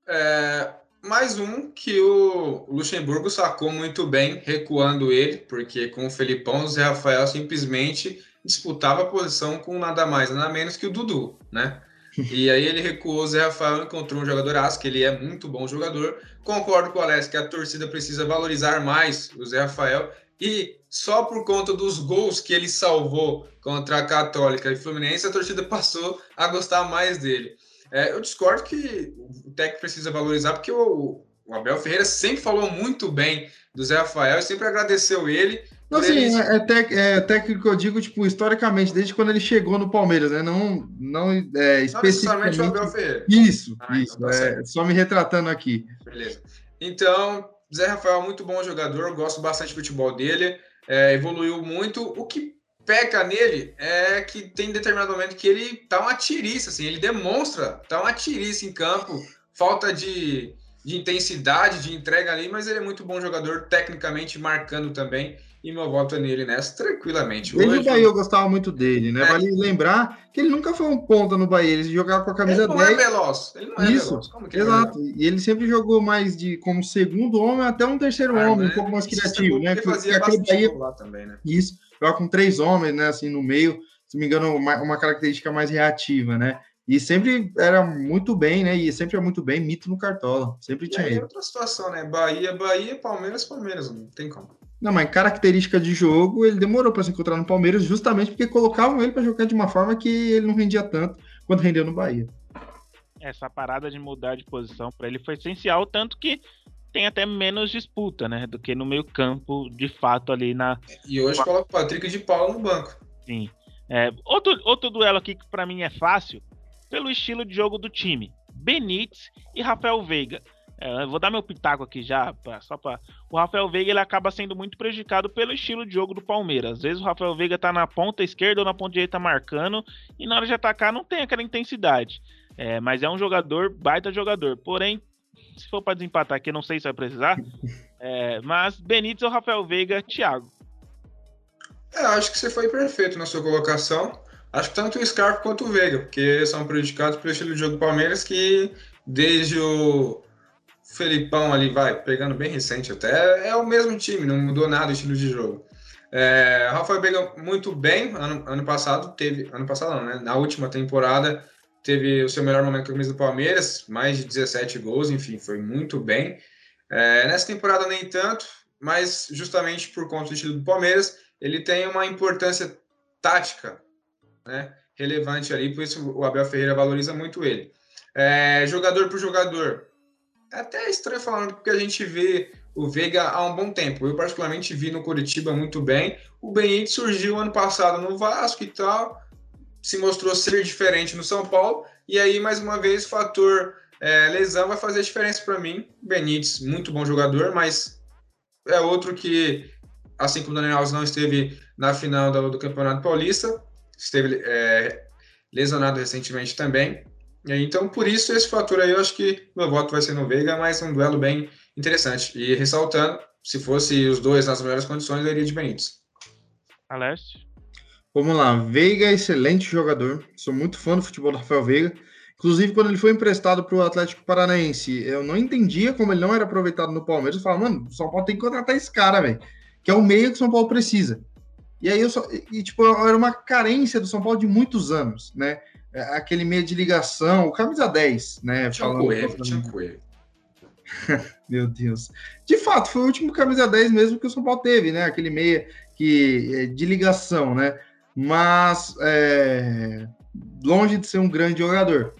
É, mais um que o Luxemburgo sacou muito bem, recuando ele, porque com o Felipão, o Zé Rafael simplesmente disputava a posição com nada mais, nada menos que o Dudu, né? *laughs* E aí ele recuou o Zé Rafael, encontrou um jogador aço, que ele é muito bom jogador. Concordo com o Alex que a torcida precisa valorizar mais o Zé Rafael. E só por conta dos gols que ele salvou contra a Católica e Fluminense, a torcida passou a gostar mais dele. É, eu discordo que o técnico precisa valorizar, porque o, o, Abel Ferreira sempre falou muito bem do Zé Rafael e sempre agradeceu ele. Não, sim, ele... é, tec, é técnico que eu digo, tipo, historicamente, desde quando ele chegou no Palmeiras, né? Não, não é, especificamente. Não o Abel Ferreira. Isso, ah, então isso. Então tá é, só me retratando aqui. Beleza. Então, Zé Rafael, muito bom jogador, gosto bastante do futebol dele, é, evoluiu muito. O que peca nele é que tem determinado momento que ele tá uma tiriça, assim, ele demonstra, tá uma tiriça em campo, falta de, de intensidade, de entrega ali, mas ele é muito bom jogador, tecnicamente marcando também, e meu voto é nele nessa, tranquilamente. Desde o Bahia eu gostava muito dele, né? É. Vale lembrar que ele nunca foi um ponta no Bahia, ele jogava com a camisa ele não 10. É veloz. Ele não é Isso, veloz. Como que exato. É e ele sempre jogou mais de como segundo homem até um terceiro ah, homem, um pouco mais criativo, né? Ele fazia aquele Bahia... lá também, né? Isso joga com três homens, né? Assim, no meio, se não me engano, uma, uma característica mais reativa, né? E sempre era muito bem, né? E sempre é muito bem, mito no Cartola. Sempre tinha e aí, outra situação, né? Bahia, Bahia, Palmeiras, Palmeiras, não tem como. Não, mas característica de jogo, ele demorou para se encontrar no Palmeiras justamente porque colocavam ele para jogar de uma forma que ele não rendia tanto quanto rendeu no Bahia. Essa parada de mudar de posição para ele foi essencial, tanto que tem até menos disputa, né? Do que no meio campo, de fato, ali na. E hoje coloca o Patrick de Paula no banco. Sim. É, outro, outro duelo aqui que para mim é fácil, pelo estilo de jogo do time. Benítez e Rafael Veiga. É, vou dar meu pitaco aqui já, pra, só para O Rafael Veiga ele acaba sendo muito prejudicado pelo estilo de jogo do Palmeiras. Às vezes o Rafael Veiga tá na ponta esquerda ou na ponta direita marcando, e na hora de atacar não tem aquela intensidade. É, mas é um jogador, baita jogador. Porém, se for para desempatar aqui, não sei se vai precisar. *laughs* É, mas Benítez ou Rafael Veiga, Thiago. É, acho que você foi perfeito na sua colocação. Acho que tanto o Scarpa quanto o Veiga, porque são prejudicados pelo estilo de jogo do Palmeiras, que desde o Felipão ali, vai, pegando bem recente até, é o mesmo time, não mudou nada o estilo de jogo. É, Rafael Veiga muito bem, ano, ano passado teve, ano passado não, né? Na última temporada teve o seu melhor momento com a camisa do Palmeiras, mais de 17 gols, enfim, foi muito bem. É, nessa temporada nem tanto, mas justamente por conta do estilo do Palmeiras, ele tem uma importância tática, né, relevante ali, por isso o Abel Ferreira valoriza muito ele. É, jogador por jogador, é até estranho falando, porque a gente vê o Veiga há um bom tempo. Eu particularmente vi no Curitiba muito bem. O Benítez surgiu ano passado no Vasco e tal, se mostrou ser diferente no São Paulo. E aí, mais uma vez, o fator é, lesão vai fazer diferença para mim. Benítez, muito bom jogador, mas é outro que, assim como o Daniel Alves não esteve na final do, do Campeonato Paulista, esteve é, lesionado recentemente também. E aí, então, por isso, esse fator aí, eu acho que meu voto vai ser no Veiga, mas um duelo bem interessante. E ressaltando, se fosse os dois nas melhores condições, eu iria de Benítez. Alessio? Vamos lá, Veiga é excelente jogador. Sou muito fã do futebol do Rafael Veiga. Inclusive, quando ele foi emprestado para o Atlético Paranaense, eu não entendia como ele não era aproveitado no Palmeiras. Eu falava, mano, o São Paulo tem que contratar esse cara, velho. Que é o meio que o São Paulo precisa. E aí eu só. E, tipo, era uma carência do São Paulo de muitos anos, né? É, aquele meio de ligação, o camisa 10, né? Tinha falando, coelho, tinha coelho. *laughs* Meu Deus. De fato, foi o último camisa 10 mesmo que o São Paulo teve, né? Aquele meia que, é, de ligação, né? Mas é, longe de ser um grande jogador.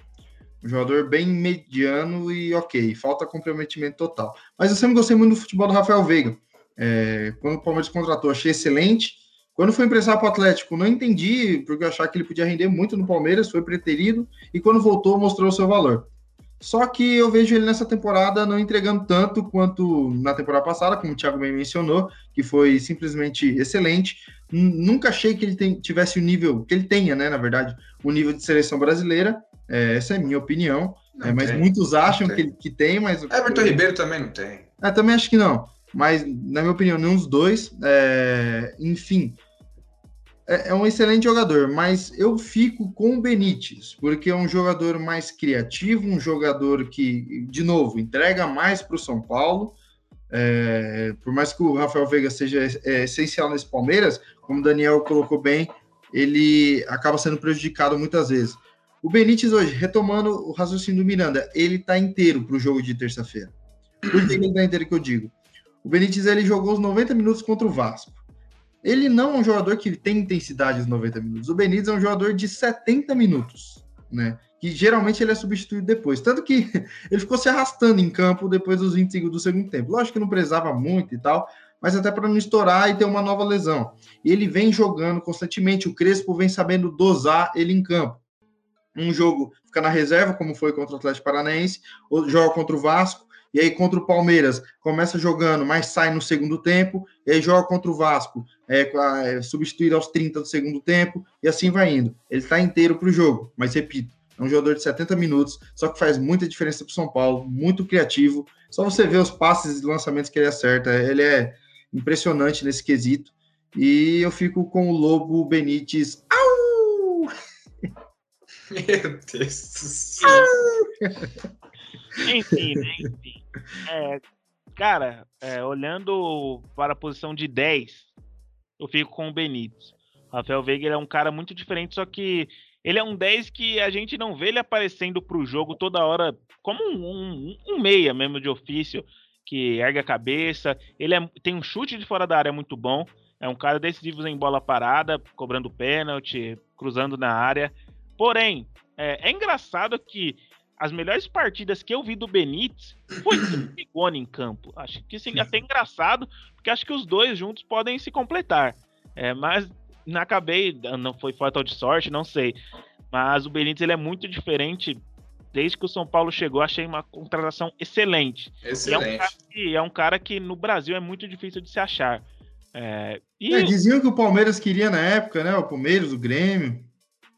Um jogador bem mediano e ok, falta comprometimento total. Mas eu sempre gostei muito do futebol do Rafael Veiga. É, quando o Palmeiras contratou, achei excelente. Quando foi emprestado para o Atlético, não entendi, porque eu achava que ele podia render muito no Palmeiras, foi preterido, e quando voltou, mostrou o seu valor. Só que eu vejo ele nessa temporada não entregando tanto quanto na temporada passada, como o Thiago bem mencionou, que foi simplesmente excelente. Nunca achei que ele tem, tivesse o nível que ele tenha, né? Na verdade, o nível de seleção brasileira. É, essa é a minha opinião. É, mas tem, muitos acham que, que tem, mas. Everton eu... Ribeiro também não tem. É, também acho que não. Mas, na minha opinião, nenhum dos dois. É... Enfim, é, é, um excelente jogador, mas eu fico com o Benítez, porque é um jogador mais criativo, um jogador que, de novo, entrega mais para o São Paulo. É, por mais que o Rafael Veiga seja é, essencial nesse Palmeiras, como o Daniel colocou bem, ele acaba sendo prejudicado muitas vezes. O Benítez hoje, retomando o raciocínio do Miranda, ele está inteiro para o jogo de terça-feira. Por que ele está inteiro que eu digo? O Benítez ele jogou os 90 minutos contra o Vasco. Ele não é um jogador que tem intensidade nos 90 minutos. O Benítez é um jogador de 70 minutos, né? Que geralmente ele é substituído depois. Tanto que *laughs* ele ficou se arrastando em campo depois dos 25 do segundo tempo. Lógico que não precisava muito e tal, mas até para não estourar e ter uma nova lesão. Ele vem jogando constantemente. O Crespo vem sabendo dosar ele em campo. Um jogo fica na reserva, como foi contra o Atlético Paranaense, outro joga contra o Vasco, e aí contra o Palmeiras começa jogando, mas sai no segundo tempo, e aí joga contra o Vasco, é, é substituído aos 30 do segundo tempo, e assim vai indo. Ele está inteiro para o jogo, mas repito, é um jogador de 70 minutos, só que faz muita diferença para o São Paulo, muito criativo. Só você ver os passes e lançamentos que ele acerta, ele é impressionante nesse quesito. E eu fico com o Lobo Benítez. Au! Meu Deus do céu. *laughs* enfim, né? enfim. É, cara, é, olhando para a posição de 10, eu fico com o Benítez. Rafael Veiga é um cara muito diferente, só que ele é um 10 que a gente não vê ele aparecendo para o jogo toda hora como um, um, um, meia mesmo de ofício, que ergue a cabeça. Ele é, tem um chute de fora da área muito bom. É um cara decisivo em bola parada, cobrando pênalti, cruzando na área. Porém, é, é engraçado que as melhores partidas que eu vi do Benítez foi o Bigone em campo. Acho que assim, até engraçado, porque acho que os dois juntos podem se completar. É, mas não acabei, não foi falta de sorte, não sei. Mas o Benítez ele é muito diferente. Desde que o São Paulo chegou, achei uma contratação excelente. Excelente. É um, que, é um, cara que no Brasil é muito difícil de se achar. É, e... é, diziam que o Palmeiras queria na época, né? O Palmeiras, o Grêmio.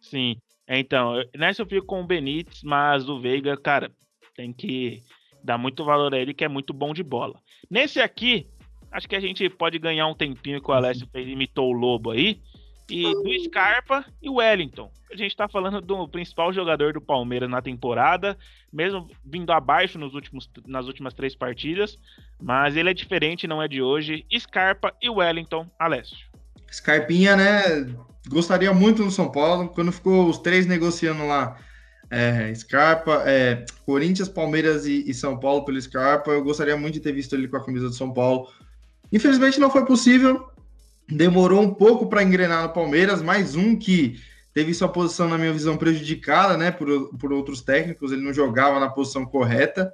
Sim. Então, nessa eu fico com o Benítez, mas o Veiga, cara, tem que dar muito valor a ele, que é muito bom de bola. Nesse aqui, acho que a gente pode ganhar um tempinho que o Alessio imitou o Lobo aí. E do Scarpa e o Wellington. A gente tá falando do principal jogador do Palmeiras na temporada, mesmo vindo abaixo nos últimos, nas últimas três partidas. Mas ele é diferente, não é de hoje. Scarpa e Wellington, Alessio. Scarpinha, né? gostaria muito no São Paulo, quando ficou os três negociando lá, é, Scarpa, é, Corinthians, Palmeiras e, e, São Paulo pelo Scarpa, eu gostaria muito de ter visto ele com a camisa do São Paulo. Infelizmente não foi possível, demorou um pouco para engrenar no Palmeiras, mais um que teve sua posição, na minha visão, prejudicada, né, por, por outros técnicos, ele não jogava na posição correta,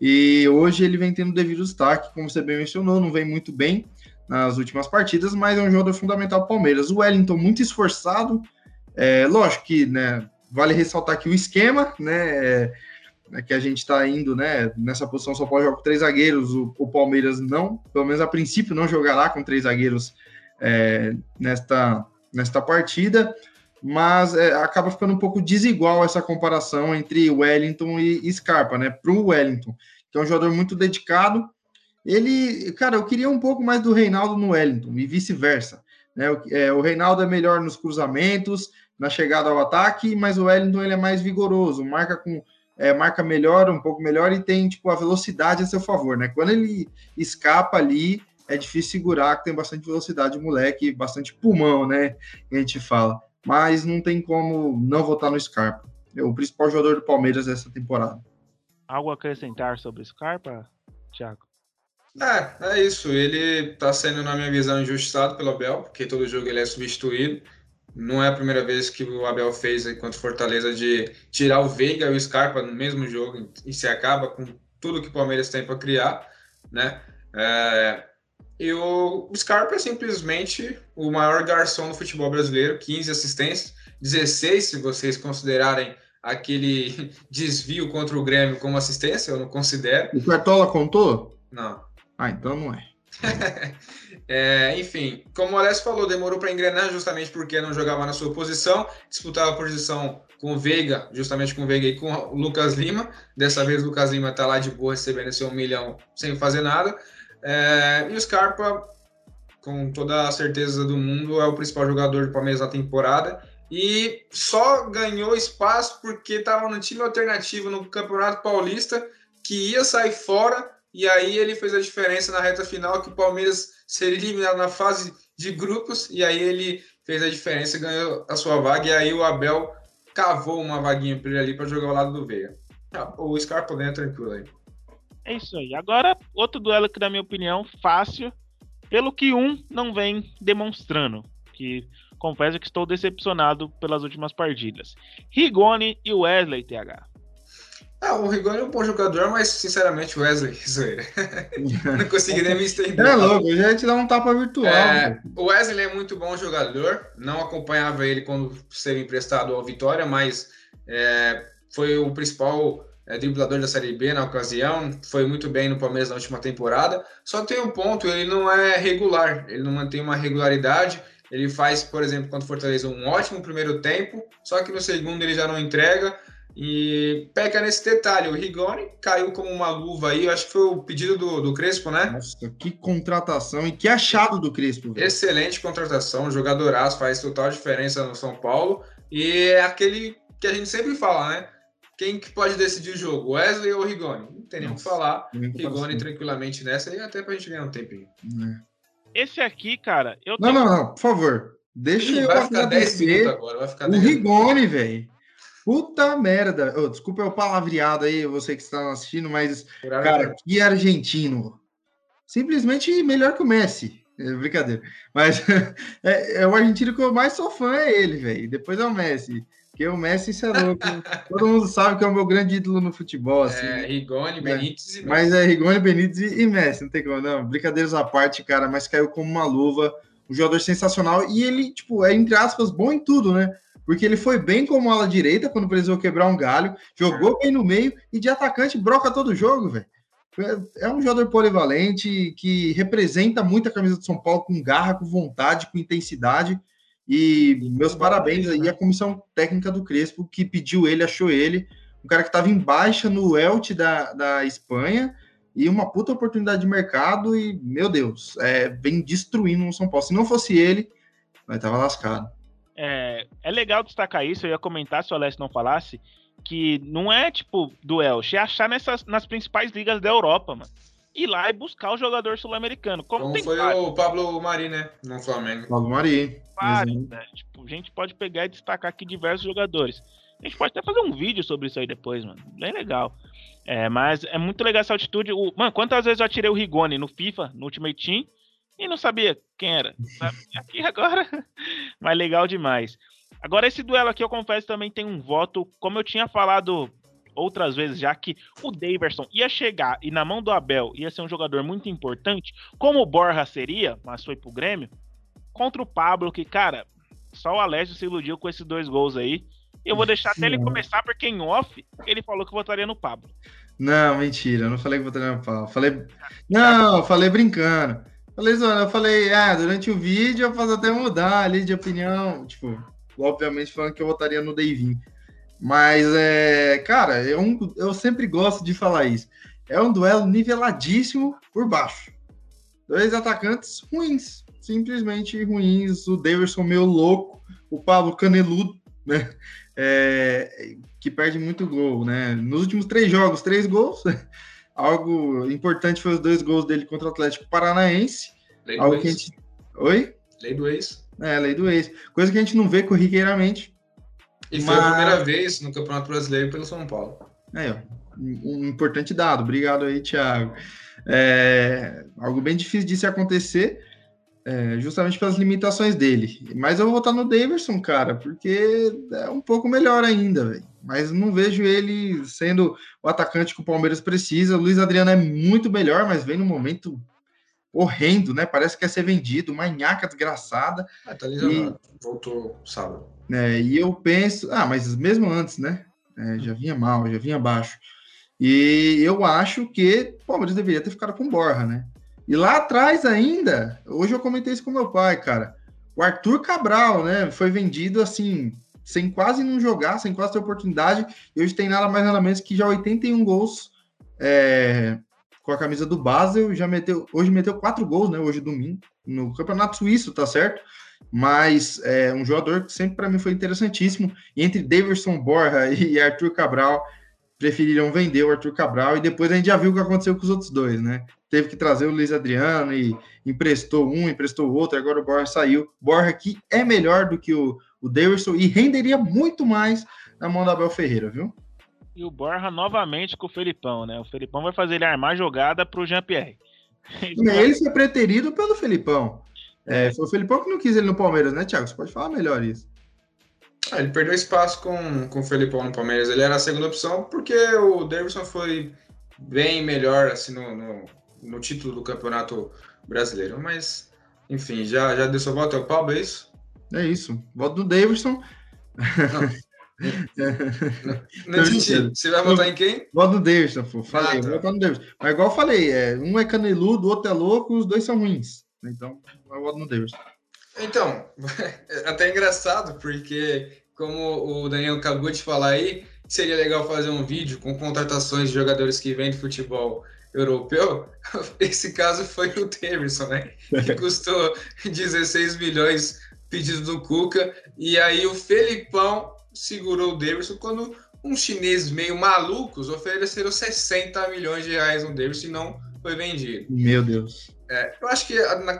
e hoje ele vem tendo devido destaque, como você bem mencionou, não vem muito bem, nas últimas partidas, mas é um jogador fundamental para o Palmeiras. O Wellington muito esforçado, é, lógico que né, vale ressaltar que o esquema, né, é, que a gente está indo né, nessa posição, só pode jogar com três zagueiros, o, o, Palmeiras não, pelo menos a princípio, não jogará com três zagueiros é, nesta, nesta partida, mas é, acaba ficando um pouco desigual essa comparação entre Wellington e Scarpa, né? Para o Wellington, que é um jogador muito dedicado, ele, cara, eu queria um pouco mais do Reinaldo no Wellington e vice-versa. Né? O, é, o Reinaldo é melhor nos cruzamentos, na chegada ao ataque, mas o Wellington ele é mais vigoroso, marca com é, marca melhor, um pouco melhor e tem tipo a velocidade a seu favor, né? Quando ele escapa ali, é difícil segurar, que tem bastante velocidade, moleque, bastante pulmão, né? A gente fala. Mas não tem como não votar no Scarpa. É o principal jogador do Palmeiras essa temporada. Algo a acrescentar sobre o Scarpa, Thiago? É, é isso. Ele está sendo, na minha visão, injustiçado pelo Abel, porque todo jogo ele é substituído. Não é a primeira vez que o Abel fez enquanto Fortaleza de tirar o Veiga e o Scarpa no mesmo jogo e se acaba com tudo que o Palmeiras tem para criar, né? É, e o Scarpa é simplesmente o maior garçom do futebol brasileiro, 15 assistências, 16 se vocês considerarem aquele *laughs* desvio contra o Grêmio como assistência, eu não considero. O Cartola contou? Não. Ah, então não é. *laughs* é enfim, como o Alessio falou, demorou para engrenar justamente porque não jogava na sua posição, disputava a posição com o Veiga, justamente com o Veiga e com o Lucas Lima. Dessa vez o Lucas Lima está lá de boa recebendo esse um milhão sem fazer nada. É, e o Scarpa, com toda a certeza do mundo, é o principal jogador do Palmeiras na temporada e só ganhou espaço porque estava no time alternativo no Campeonato Paulista que ia sair fora e aí ele fez a diferença na reta final que o Palmeiras seria eliminado na fase de grupos e aí ele fez a diferença ganhou a sua vaga e aí o Abel cavou uma vaguinha para ele ali para jogar ao lado do Veiga. Ah, o Scarpa é tranquilo aí. É isso aí. Agora, outro duelo que, na minha opinião, fácil, pelo que um não vem demonstrando. Que confesso que estou decepcionado pelas últimas partidas. Rigoni e Wesley, TH. Ah, o Rigoni é um bom jogador, mas sinceramente o Wesley, zoeira. *laughs* não consegui nem me estender. É louco, já te dá um tapa virtual. É, o Wesley é muito bom jogador, não acompanhava ele quando esteve emprestado ao Vitória, mas é, foi o principal é, driblador da Série B na ocasião, foi muito bem no Palmeiras na última temporada. Só tem um ponto, ele não é regular, ele não mantém uma regularidade. Ele faz, por exemplo, contra o Fortaleza, um ótimo primeiro tempo, só que no segundo ele já não entrega. E peca nesse detalhe. O Rigoni caiu como uma luva aí. Acho que foi o pedido do, do Crespo, né? Nossa, que contratação e que achado do Crespo. Velho. Excelente contratação. Jogadoraço, faz total diferença no São Paulo. E é aquele que a gente sempre fala, né? Quem que pode decidir o jogo, Wesley ou Rigoni? Não tem nem o que falar. Rigoni tranquilamente nessa e até pra gente ganhar um tempinho. É. Esse aqui, cara, eu Não, não, não, por favor. Deixa Ih, eu vai ficar 10 minutos agora, vai ficar O Rigoni, velho. Puta merda. Oh, desculpa o palavreado aí, você que está assistindo, mas, cara, que argentino. Simplesmente melhor que o Messi. É brincadeira. Mas *laughs* é, é, o argentino que eu mais sou fã, é ele, velho. Depois é o Messi. Porque o Messi, isso é louco. *laughs* Todo mundo sabe que é o meu grande ídolo no futebol. Assim, é, Rigoni, Benítez e Mas é Rigoni, Benítez e Messi, não tem como, não. Brincadeiras à parte, cara, mas caiu como uma luva. Um jogador sensacional. E ele, tipo, é, entre aspas, bom em tudo, né? Porque ele foi bem como ala direita quando precisou quebrar um galho, jogou bem no meio e de atacante broca todo jogo, velho. É um jogador polivalente que representa muito a camisa do São Paulo com garra, com vontade, com intensidade. E meus parabéns aí à comissão técnica do Crespo, que pediu ele, achou ele. Um cara que estava em baixa no Elche da, da Espanha e uma puta oportunidade de mercado. E, meu Deus, é, vem destruindo o São Paulo. Se não fosse ele, nós tava lascado. É, é legal destacar isso, eu ia comentar se o Alessio não falasse, que não é tipo do Elche, é achar nessas, nas principais ligas da Europa, mano ir lá e buscar o jogador sul-americano. Como, Como foi vários. o Pablo Mari, né? No Flamengo. Pablo Mari. Vários, né? Tipo, a gente pode pegar e destacar aqui diversos jogadores. A gente pode até fazer um vídeo sobre isso aí depois, mano. Bem legal. É, mas é muito legal essa altitude. O, mano, quantas vezes eu atirei o Rigoni no FIFA, no Ultimate Team, e não sabia quem era? Aqui agora. *laughs* mas legal demais. Agora, esse duelo aqui, eu confesso, também tem um voto, como eu tinha falado outras vezes, já que o Daverson ia chegar e na mão do Abel ia ser um jogador muito importante, como o Borja seria, mas foi pro Grêmio, contra o Pablo, que, cara, só o Alessio se iludiu com esses dois gols aí. Eu vou deixar até ele começar, porque em off ele falou que votaria no Pablo. Não, mentira, eu não falei que votaria no Pablo. Falei. Não, falei brincando. Falei, eu falei, ah, durante o vídeo eu posso até mudar ali de opinião. Tipo, obviamente falando que eu votaria no Davinho. Mas, é, cara, é um, eu sempre gosto de falar isso. É um duelo niveladíssimo por baixo. Dois atacantes ruins, simplesmente ruins. O Davidson meio louco, o Pablo caneludo, né? É, que perde muito gol, né? Nos últimos três jogos, três gols. Algo importante foi os dois gols dele contra o Atlético Paranaense. Lei algo que a gente... Oi? Lei do ex. É, lei do ex. Coisa que a gente não vê corriqueiramente e foi Mas... a primeira vez no Campeonato Brasileiro pelo São Paulo. É, um importante dado. Obrigado aí, Thiago. É, algo bem difícil de se acontecer, é, justamente pelas limitações dele. Mas eu vou votar no Davidson, cara, porque é um pouco melhor ainda, véio. Mas não vejo ele sendo o atacante que o Palmeiras precisa. O Luiz Adriano é muito melhor, mas vem no momento horrendo, né? Parece que quer ser vendido, uma nhaca desgraçada. Ah, tá e... voltou sábado. É, e eu penso, ah, mas mesmo antes, né? né? já vinha mal, já vinha baixo. E eu acho que o Palmeiras deveria ter ficado com Borra, né? E lá atrás ainda, hoje eu comentei isso com meu pai, cara. O Arthur Cabral, né? Foi vendido assim, sem quase não jogar, sem quase ter oportunidade. E hoje tem nada mais nada menos que já 81 gols é, com a camisa do Basel. Já meteu, hoje meteu quatro gols, né? Hoje domingo, no Campeonato Suíço, tá certo? Mas é um jogador que sempre para mim foi interessantíssimo. E entre Davidson Borja *laughs* e Arthur Cabral, preferiram vender o Arthur Cabral e depois a gente já viu o que aconteceu com os outros dois, né? Teve que trazer o Luiz Adriano e emprestou um, emprestou o outro, agora o Borja saiu. Borja que é melhor do que o, o Davidson e renderia muito mais na mão da Abel Ferreira, viu? E o Borja novamente com o Felipão, né? O Felipão vai fazer ele armar jogada para o Jean-Pierre. *laughs* Ele foi preterido pelo Felipão. É, foi o Felipão que não quis ele no Palmeiras, né, Thiago? Você pode falar melhor isso. Ah, ele perdeu espaço com, com o Felipão no Palmeiras. Ele era a segunda opção porque o Davidson foi bem melhor assim, no, no, no título do Campeonato Brasileiro. Mas, enfim, já, já deu sua volta ao Pablo, é isso? É isso. Voto do Davidson. Não, não entendi. Você vai votar em quem? Voto no Davidson, pô. Falei, ah, tá. voto no Davidson. Mas igual eu falei, é, um é caneludo, o outro é louco, os dois são ruins. Então, eu voto no Davidson. Então, *laughs* é até engraçado, porque como o Daniel acabou de falar aí, seria legal fazer um vídeo com contratações de jogadores que vêm de futebol europeu. *laughs* Esse caso foi o Davidson, né? Que *laughs* custou 16 milhões pedido do Cuca. E aí o Felipão segurou o Davidson quando uns chineses meio malucos ofereceram 60 milhões de reais no Davidson e não foi vendido. Meu Deus. É, eu acho que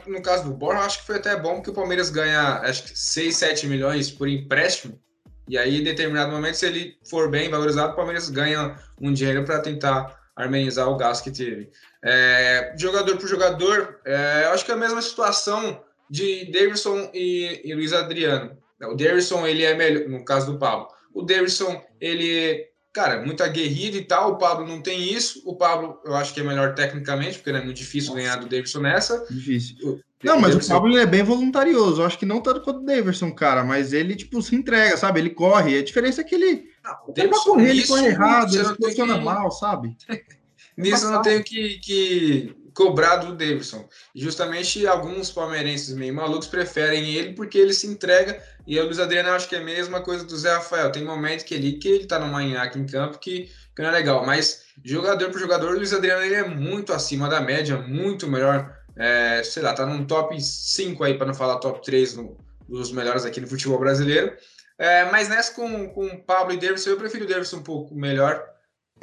no caso do Borja, acho que foi até bom que o Palmeiras ganha acho que 6, 7 milhões por empréstimo. E aí, em determinado momento, se ele for bem valorizado, o Palmeiras ganha um dinheiro para tentar amenizar o gasto que teve. É, jogador por jogador, é, eu acho que é a mesma situação de Davidson e, e Luiz Adriano. O Davidson, ele é melhor, no caso do Pablo. O Davidson, ele cara, muito aguerrido e tal. O Pablo não tem isso. O Pablo, eu acho que é melhor tecnicamente, porque é muito difícil Nossa. ganhar do Davidson nessa. Difícil. O, não, mas Davidson... o Pablo é bem voluntarioso. Eu acho que não tanto quanto o Davidson, cara, mas ele, tipo, se entrega, sabe? Ele corre. A diferença é que ele. Não, o Davidson, correr, ele corre errado, ele funciona que... mal, sabe? *laughs* nisso eu não tenho que, que cobrar do Davidson. Justamente alguns palmeirenses meio malucos preferem ele porque ele se entrega. E o Luiz Adriano acho que é a mesma coisa do Zé Rafael. Tem momentos que ele, que ele tá no aqui em campo que, que não é legal. Mas jogador por jogador, o Luiz Adriano ele é muito acima da média, muito melhor. É, sei lá, tá num top 5 aí, para não falar top 3 no, dos melhores aqui no futebol brasileiro. É, mas nessa com, com Pablo e Davidson, eu prefiro o Davidson um pouco melhor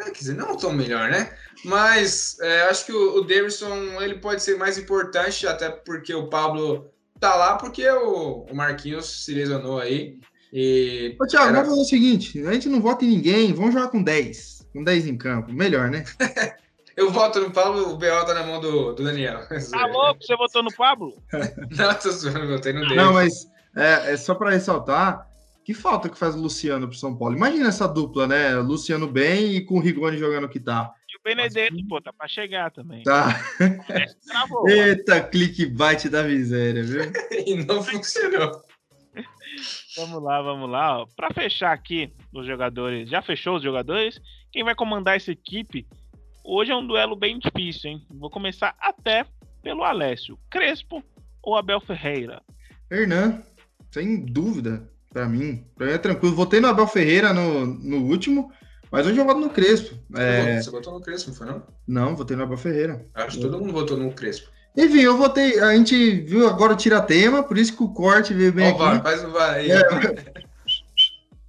quer dizer, não tão melhor, né? Mas é, acho que o, o Davidson ele pode ser mais importante, até porque o Pablo tá lá, porque o, o Marquinhos se lesionou aí. E Ô, Thiago, era... vamos fazer o seguinte: a gente não vota em ninguém, vamos jogar com 10. Com 10 em campo, melhor, né? *laughs* Eu voto no Pablo, o BO tá na mão do, do Daniel. *laughs* Tá louco? Você votou no Pablo? *laughs* não, tô zoando, votei no Davidson. Não, mas é, é só para ressaltar que falta que faz o Luciano pro São Paulo. Imagina essa dupla, né? Luciano bem e com o Rigoni jogando que tá. E o Benedetto, Mas... pô, tá pra chegar também. Tá. *laughs* Travou, Eita, clickbait da miséria, viu? *laughs* e não funcionou. Vamos lá, vamos lá. Para fechar aqui os jogadores, já fechou os jogadores? Quem vai comandar essa equipe? Hoje é um duelo bem difícil, hein? Vou começar até pelo Alessio. Crespo ou Abel Ferreira? Hernan, sem dúvida. Para mim, para mim é tranquilo. Votei no Abel Ferreira no, no último, mas hoje eu voto no Crespo. É... Você votou no Crespo, não foi não? Não, votei no Abel Ferreira. Acho que todo mundo votou no Crespo. Enfim, eu votei. A gente viu agora o tira-tema, por isso que o corte veio bem. Aqui. faz o vai aí. É,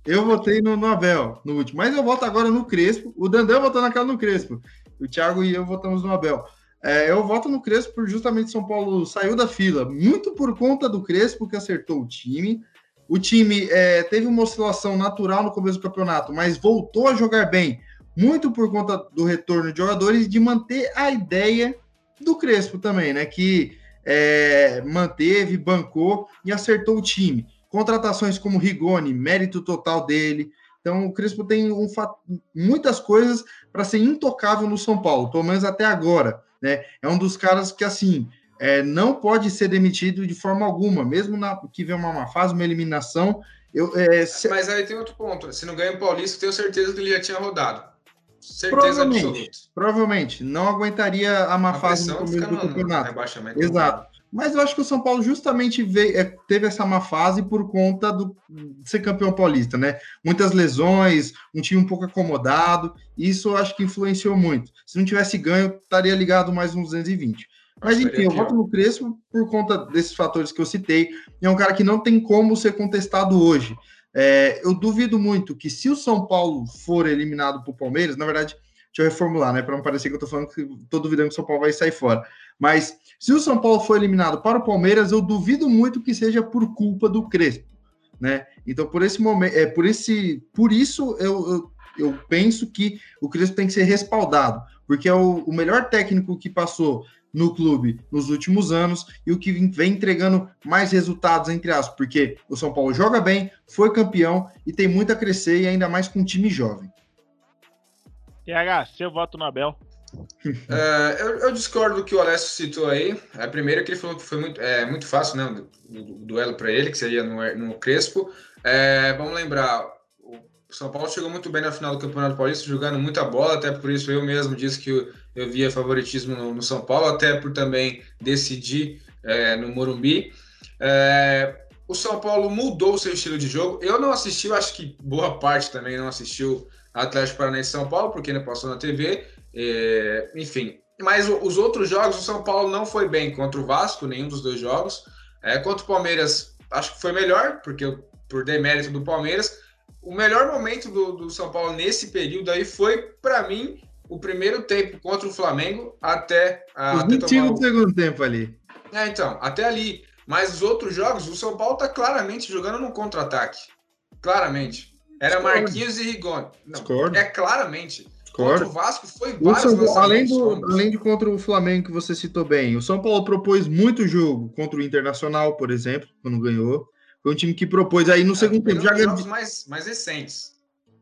eu votei no, no, Abel no último, mas eu voto agora no Crespo. O Dandão votou naquela no Crespo. O Thiago e eu votamos no Abel. É, eu voto no Crespo por justamente São Paulo saiu da fila, muito por conta do Crespo que acertou o time. O time é, teve uma oscilação natural no começo do campeonato, mas voltou a jogar bem, muito por conta do retorno de jogadores e de manter a ideia do Crespo também, né? Que é, manteve, bancou e acertou o time. Contratações como Rigoni, mérito total dele. Então o Crespo tem um, muitas coisas para ser intocável no São Paulo, pelo menos até agora. Né? É um dos caras que, assim, é, não pode ser demitido de forma alguma, mesmo na, que vem uma, uma fase, uma eliminação, Eu, é, se... Mas aí tem outro ponto. Se não ganha o Paulista, tenho certeza que ele já tinha rodado. Certeza provavelmente, absoluta. Provavelmente. Não aguentaria a má a fase no começo do campeonato. Exato. Mas eu acho que o São Paulo justamente veio, é, teve essa má fase por conta do, de ser campeão paulista, né? Muitas lesões, um time um pouco acomodado, isso eu acho que influenciou muito. Se não tivesse ganho, estaria ligado mais uns 220. Mas enfim, eu voto no Crespo por conta desses fatores que eu citei. É um cara que não tem como ser contestado hoje. É, eu duvido muito que se o São Paulo for eliminado por Palmeiras, na verdade, deixa eu reformular, né? Para não parecer que eu tô falando que tô duvidando que o São Paulo vai sair fora. Mas se o São Paulo for eliminado para o Palmeiras, eu duvido muito que seja por culpa do Crespo, né? Então, por esse momento, é por esse, por isso eu, eu, eu penso que o Crespo tem que ser respaldado, porque é o, o melhor técnico que passou no clube nos últimos anos e o que vem entregando mais resultados, entre aspas, porque o São Paulo joga bem, foi campeão e tem muito a crescer e ainda mais com um time jovem. TH, seu voto no Abel. *laughs* É, eu, eu, discordo do que o Alessio citou aí. A primeira que ele falou que foi muito, é, muito fácil, né? O, o duelo para ele, que seria no, no Crespo. É, vamos lembrar, o São Paulo chegou muito bem na final do Campeonato Paulista, jogando muita bola, até por isso eu mesmo disse que eu, eu via favoritismo no, no, São Paulo, até por também decidir é, no Morumbi. É, o São Paulo mudou o seu estilo de jogo. Eu não assisti, acho que boa parte também não assistiu Atlético Paranaense São Paulo, porque ainda passou na TV. É, enfim, mas os outros jogos, o São Paulo não foi bem contra o Vasco, nenhum dos dois jogos. É, contra o Palmeiras, acho que foi melhor, porque por demérito do Palmeiras o melhor momento do, do São Paulo nesse período aí foi, para mim, o primeiro tempo contra o Flamengo até. A, o 21 do segundo tempo ali. É, então, até ali. Mas os outros jogos, o São Paulo tá claramente jogando no contra-ataque. Claramente. Era Discord. Marquinhos e Rigoni. Não, Discord. é claramente. Discord. Contra o Vasco foi vários além, do, além de contra o Flamengo que você citou bem, o São Paulo propôs muito jogo contra o Internacional, por exemplo, quando ganhou. Foi um time que propôs aí no é, segundo tempo. Já ganhou mais, mais recentes.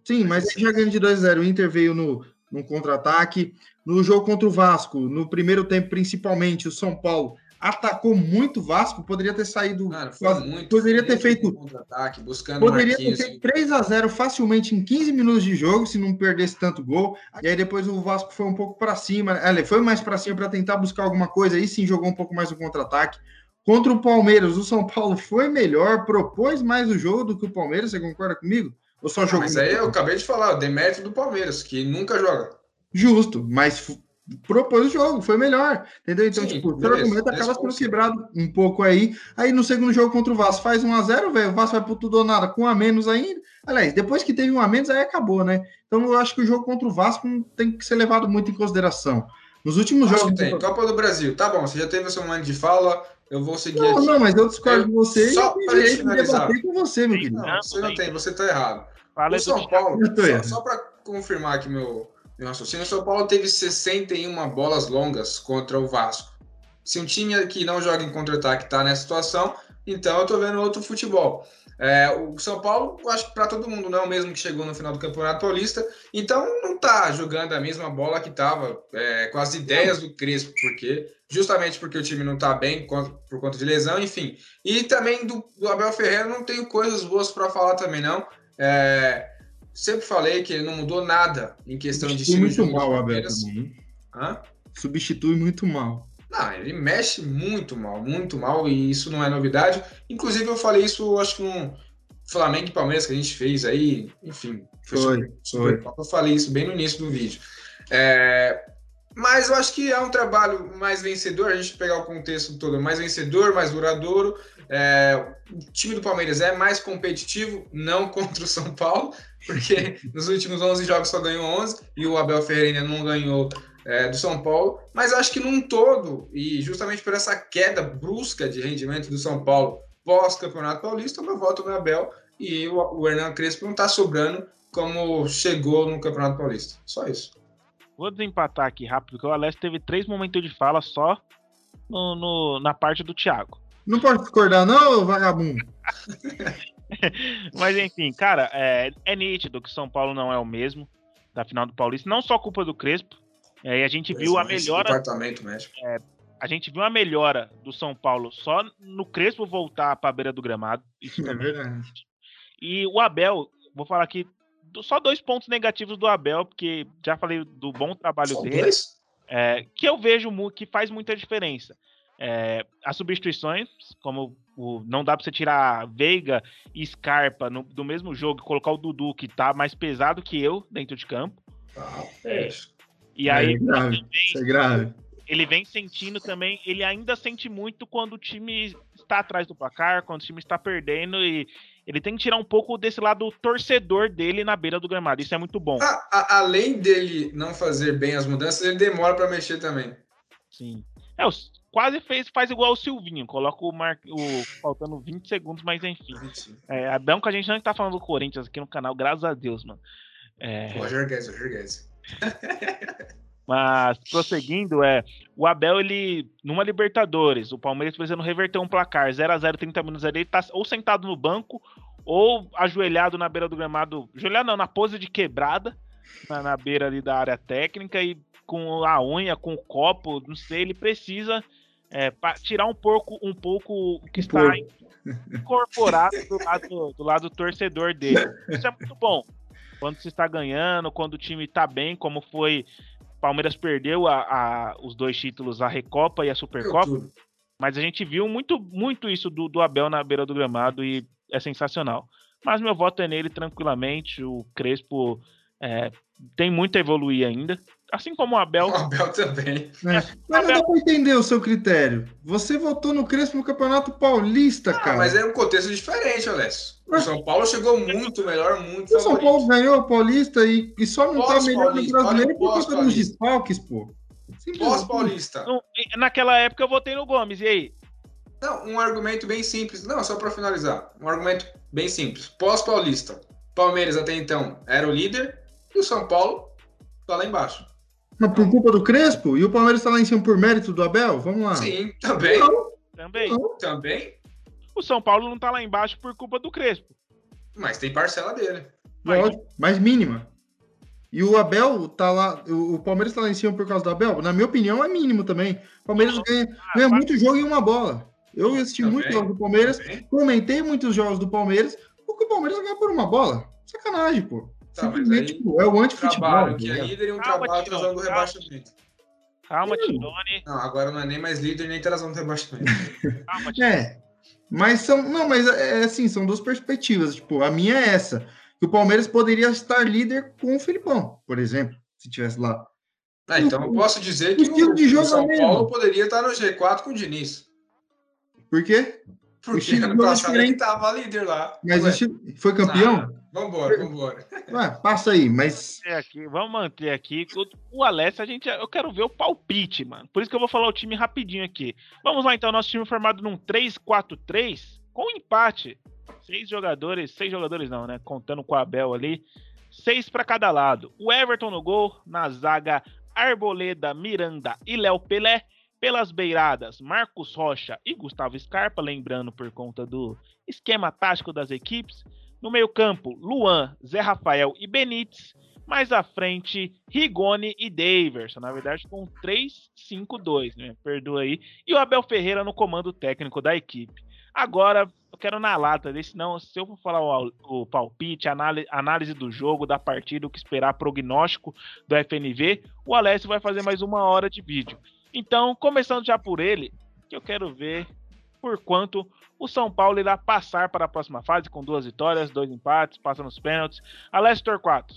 Sim, mas já ganhou de 2x0. O Inter veio no, no contra-ataque. No jogo contra o Vasco, no primeiro tempo, principalmente, o São Paulo atacou muito o Vasco, poderia ter saído. Cara, quase, muito, poderia ter feito. Contra-ataque, buscando Poderia ter feito 3 a 0 facilmente em 15 minutos de jogo, se não perdesse tanto gol. E aí depois o Vasco foi um pouco para cima. Ele foi mais para cima para tentar buscar alguma coisa. Aí sim jogou um pouco mais o contra-ataque. Contra o Palmeiras, o São Paulo foi melhor, propôs mais o jogo do que o Palmeiras, você concorda comigo? Ou só jogou? Mas aí eu acabei de falar, o demérito do Palmeiras, que nunca joga. Justo, mas propôs o jogo, foi melhor, entendeu? Então, Sim, tipo, o argumento acaba sendo quebrado um pouco aí. Aí no segundo jogo contra o Vasco faz 1x0, velho, o Vasco vai pro tudo ou nada com um a menos ainda. Aliás, depois que teve um a menos, aí acabou, né? Então eu acho que o jogo contra o Vasco tem que ser levado muito em consideração. Nos últimos acho jogos. Que tem. Copa do Brasil, tá bom, você já teve o seu momento de fala, eu vou seguir não, aqui. Não, mas eu discordo de você só e para finalizar. com você, meu querido. Não, você não tem, você está errado. Fala o São Paulo, só, só para confirmar aqui meu, meu raciocínio, o São Paulo teve 61 bolas longas contra o Vasco. Se um time que não joga em contra-ataque está nessa situação, então eu estou vendo outro futebol. É, o São Paulo, acho que para todo mundo não é o mesmo que chegou no final do Campeonato Paulista, então não está jogando a mesma bola que estava é, com as ideias do Crespo, porque justamente porque o time não está bem por conta de lesão, enfim. E também do, do Abel Ferreira não tenho coisas boas para falar também não. É, sempre falei que ele não mudou nada em questão Substitui de muito mal Abel. Hã? Substitui muito mal. Não, ele mexe muito mal, muito mal, e isso não é novidade. Inclusive, eu falei isso, acho que no Flamengo e Palmeiras que a gente fez aí, enfim. Foi, foi, super, foi. Eu falei isso bem no início do vídeo. É, mas eu acho que é um trabalho mais vencedor, a gente pegar o contexto todo, mais vencedor, mais duradouro. É, o time do Palmeiras é mais competitivo, não *laughs* contra o São Paulo, porque nos últimos 11 jogos só ganhou 11 e o Abel Ferreira não ganhou é, do São Paulo, mas acho que num todo, e justamente por essa queda brusca de rendimento do São Paulo pós-Campeonato Paulista, meu voto no Abel e o, o Hernan Crespo não está sobrando como chegou no Campeonato Paulista. Só isso. Vou desempatar aqui rápido, porque o Alessio teve três momentos de fala só no, no, na parte do Thiago. Não pode discordar, não, vagabundo. *laughs* Mas enfim, cara, é, é nítido que São Paulo não é o mesmo da final do Paulista. Não só culpa do Crespo, é, e a gente viu a melhora. Departamento médico. É, a gente viu a melhora do São Paulo só no Crespo voltar para a beira do gramado. Isso é verdade. E o Abel, vou falar aqui só dois pontos negativos do Abel, porque já falei do bom trabalho só dele, é, que eu vejo que faz muita diferença. É, as substituições, como o, não dá para você tirar Veiga e Scarpa no, do mesmo jogo e colocar o Dudu, que tá mais pesado que eu dentro de campo. Ah, é. E aí. É grave. Vem, é grave. Ele vem sentindo também, ele ainda sente muito quando o time está atrás do placar, quando o time está perdendo e ele tem que tirar um pouco desse lado torcedor dele na beira do gramado. Isso é muito bom. A, a, além dele não fazer bem as mudanças, ele demora para mexer também. Sim. É, quase fez, faz igual o Silvinho, coloca o, mar, o faltando 20 segundos, mas enfim. É, é bom que a gente não está falando do Corinthians aqui no canal, graças a Deus, mano. É... Roger Guedes, Roger Guedes. *laughs* Mas, prosseguindo, é. O Abel, ele. Numa Libertadores, o Palmeiras precisando reverter um placar 0x0, 30 minutos ali, ele tá ou sentado no banco, ou ajoelhado na beira do gramado. Ajoelhado não, na pose de quebrada, na, na beira ali da área técnica, e com a unha, com o copo, não sei, ele precisa é, tirar um pouco, um pouco o que está incorporado do lado, do lado torcedor dele. Isso é muito bom. Quando se está ganhando, quando o time está bem, como foi Palmeiras perdeu a, a, os dois títulos, a Recopa e a Supercopa. Mas a gente viu muito, muito isso do, do Abel na beira do gramado e é sensacional. Mas meu voto é nele tranquilamente. O Crespo é, tem muito a evoluir ainda. Assim como o Abel. O Abel também. É. Mas não dá pra entender o seu critério. Você votou no Crespo no Campeonato Paulista, ah, cara. Mas é um contexto diferente, Alessio. O São Paulo chegou muito melhor, muito O São Paulo ganhou o Paulista e, e só não tá melhor no brasileiro por conta dos desfalques, pô. Pós-Paulista. Naquela época eu votei no Gomes, e aí? Não, um argumento bem simples. Não, só para finalizar. Um argumento bem simples. Pós-Paulista. Palmeiras até então era o líder e o São Paulo tá lá embaixo. Mas por culpa do Crespo? E o Palmeiras tá lá em cima por mérito do Abel? Vamos lá. Sim, também. Não. Também. Não. Também. O São Paulo não tá lá embaixo por culpa do Crespo. Mas tem parcela dele. Lógico, mais mínima. E o Abel tá lá. O Palmeiras tá lá em cima por causa do Abel? Na minha opinião, é mínimo também. O Palmeiras ganha, ah, ganha muito jogo em uma bola. Eu assisti também, muito jogos do Palmeiras, também. comentei muitos jogos do Palmeiras, porque o Palmeiras ganha por uma bola. Sacanagem, pô. Tá, Simplesmente, tipo, é o anti-futebol. que é líder e um Calma, trabalho trazendo do rebaixamento. Calma, Tirone. Não, agora não é nem mais líder nem trazendo do rebaixamento. *laughs* Calma, É. Mas são. Não, mas é, é assim, são duas perspectivas. Tipo, a minha é essa. Que o Palmeiras poderia estar líder com o Filipão, por exemplo, se tivesse lá. Ah, então eu posso dizer que o, de jogo o São Paulo poderia estar no G4 com o Diniz. Por quê? Porque ano passado ele estava líder lá. Mas foi campeão? Ah, vambora, vambora. Ué, passa aí, mas. Aqui, vamos manter aqui. O Alessio, a gente, eu quero ver o palpite, mano. Por isso que eu vou falar o time rapidinho aqui. Vamos lá, então. Nosso time formado num 3-4-3 com empate. Seis jogadores, seis jogadores não, né? Contando com o Abel ali. Seis para cada lado. O Everton no gol, na zaga Arboleda, Miranda e Léo Pelé. Pelas beiradas, Marcos Rocha e Gustavo Scarpa, lembrando por conta do esquema tático das equipes. No meio-campo, Luan, Zé Rafael e Benítez. Mais à frente, Rigoni e Daverson. Na verdade, com 3-5-2, né? Perdoa aí. E o Abel Ferreira no comando técnico da equipe. Agora, eu quero na lata desse, não. Se eu for falar o, o palpite, análise, análise do jogo, da partida, o que esperar, prognóstico do FNV, o Alessio vai fazer mais uma hora de vídeo. Então, começando já por ele, que eu quero ver por quanto o São Paulo irá passar para a próxima fase com duas vitórias, dois empates, passa nos pênaltis. Alessio Torquato.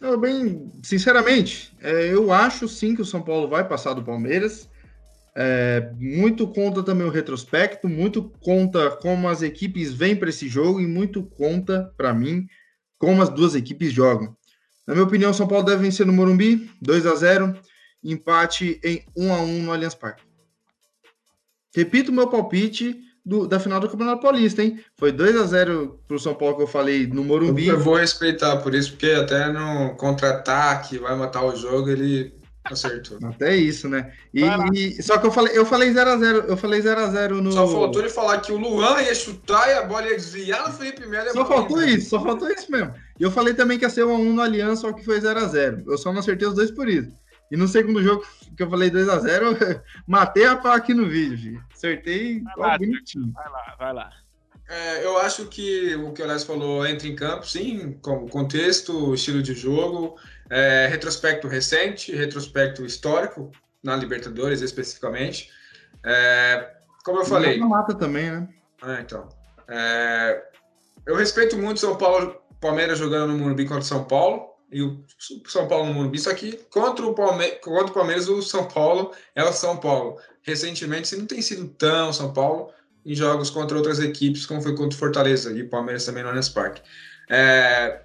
Eu, bem, sinceramente, é, eu acho sim que o São Paulo vai passar do Palmeiras. É, muito conta também o retrospecto, muito conta como as equipes vêm para esse jogo e muito conta, para mim, como as duas equipes jogam. Na minha opinião, o São Paulo deve vencer no Morumbi, 2 a 0 empate em 1 a 1 no Allianz Parque. Repito o meu palpite do, da final do Campeonato Paulista, hein? Foi 2 a 0 para o São Paulo que eu falei no Morumbi. Eu vou respeitar por isso, porque até no contra-ataque vai matar o jogo, ele acertou. Até isso, né? E, e, só que eu falei, eu falei 0 a 0, eu falei 0 a 0 no Só faltou ele falar que o Luan ia chutar e a bola ia desviar no Felipe Melo. Só faltou isso, só faltou isso mesmo. E eu falei também que ia ser 1 a 1 no Aliança, só que foi 0 a 0. Eu só não acertei os dois por isso. E no segundo jogo que eu falei 2x0, *laughs* matei a pau aqui no vídeo, filho. Acertei vai lá, bonitinho. Vai lá, vai lá. É, eu acho que o que o Alex falou entra em campo, sim, com contexto, estilo de jogo, é, retrospecto recente, retrospecto histórico, na Libertadores especificamente. É, como eu falei. mata também, né? É, então. É, eu respeito muito São Paulo, Palmeiras jogando no Morumbi contra o São Paulo e o São Paulo no Morumbi. Só que contra o, Palme contra o Palmeiras, o São Paulo é o São Paulo. Recentemente, isso não tem sido tão São Paulo em jogos contra outras equipes, como foi contra o Fortaleza e o Palmeiras também no Allianz Parque. É,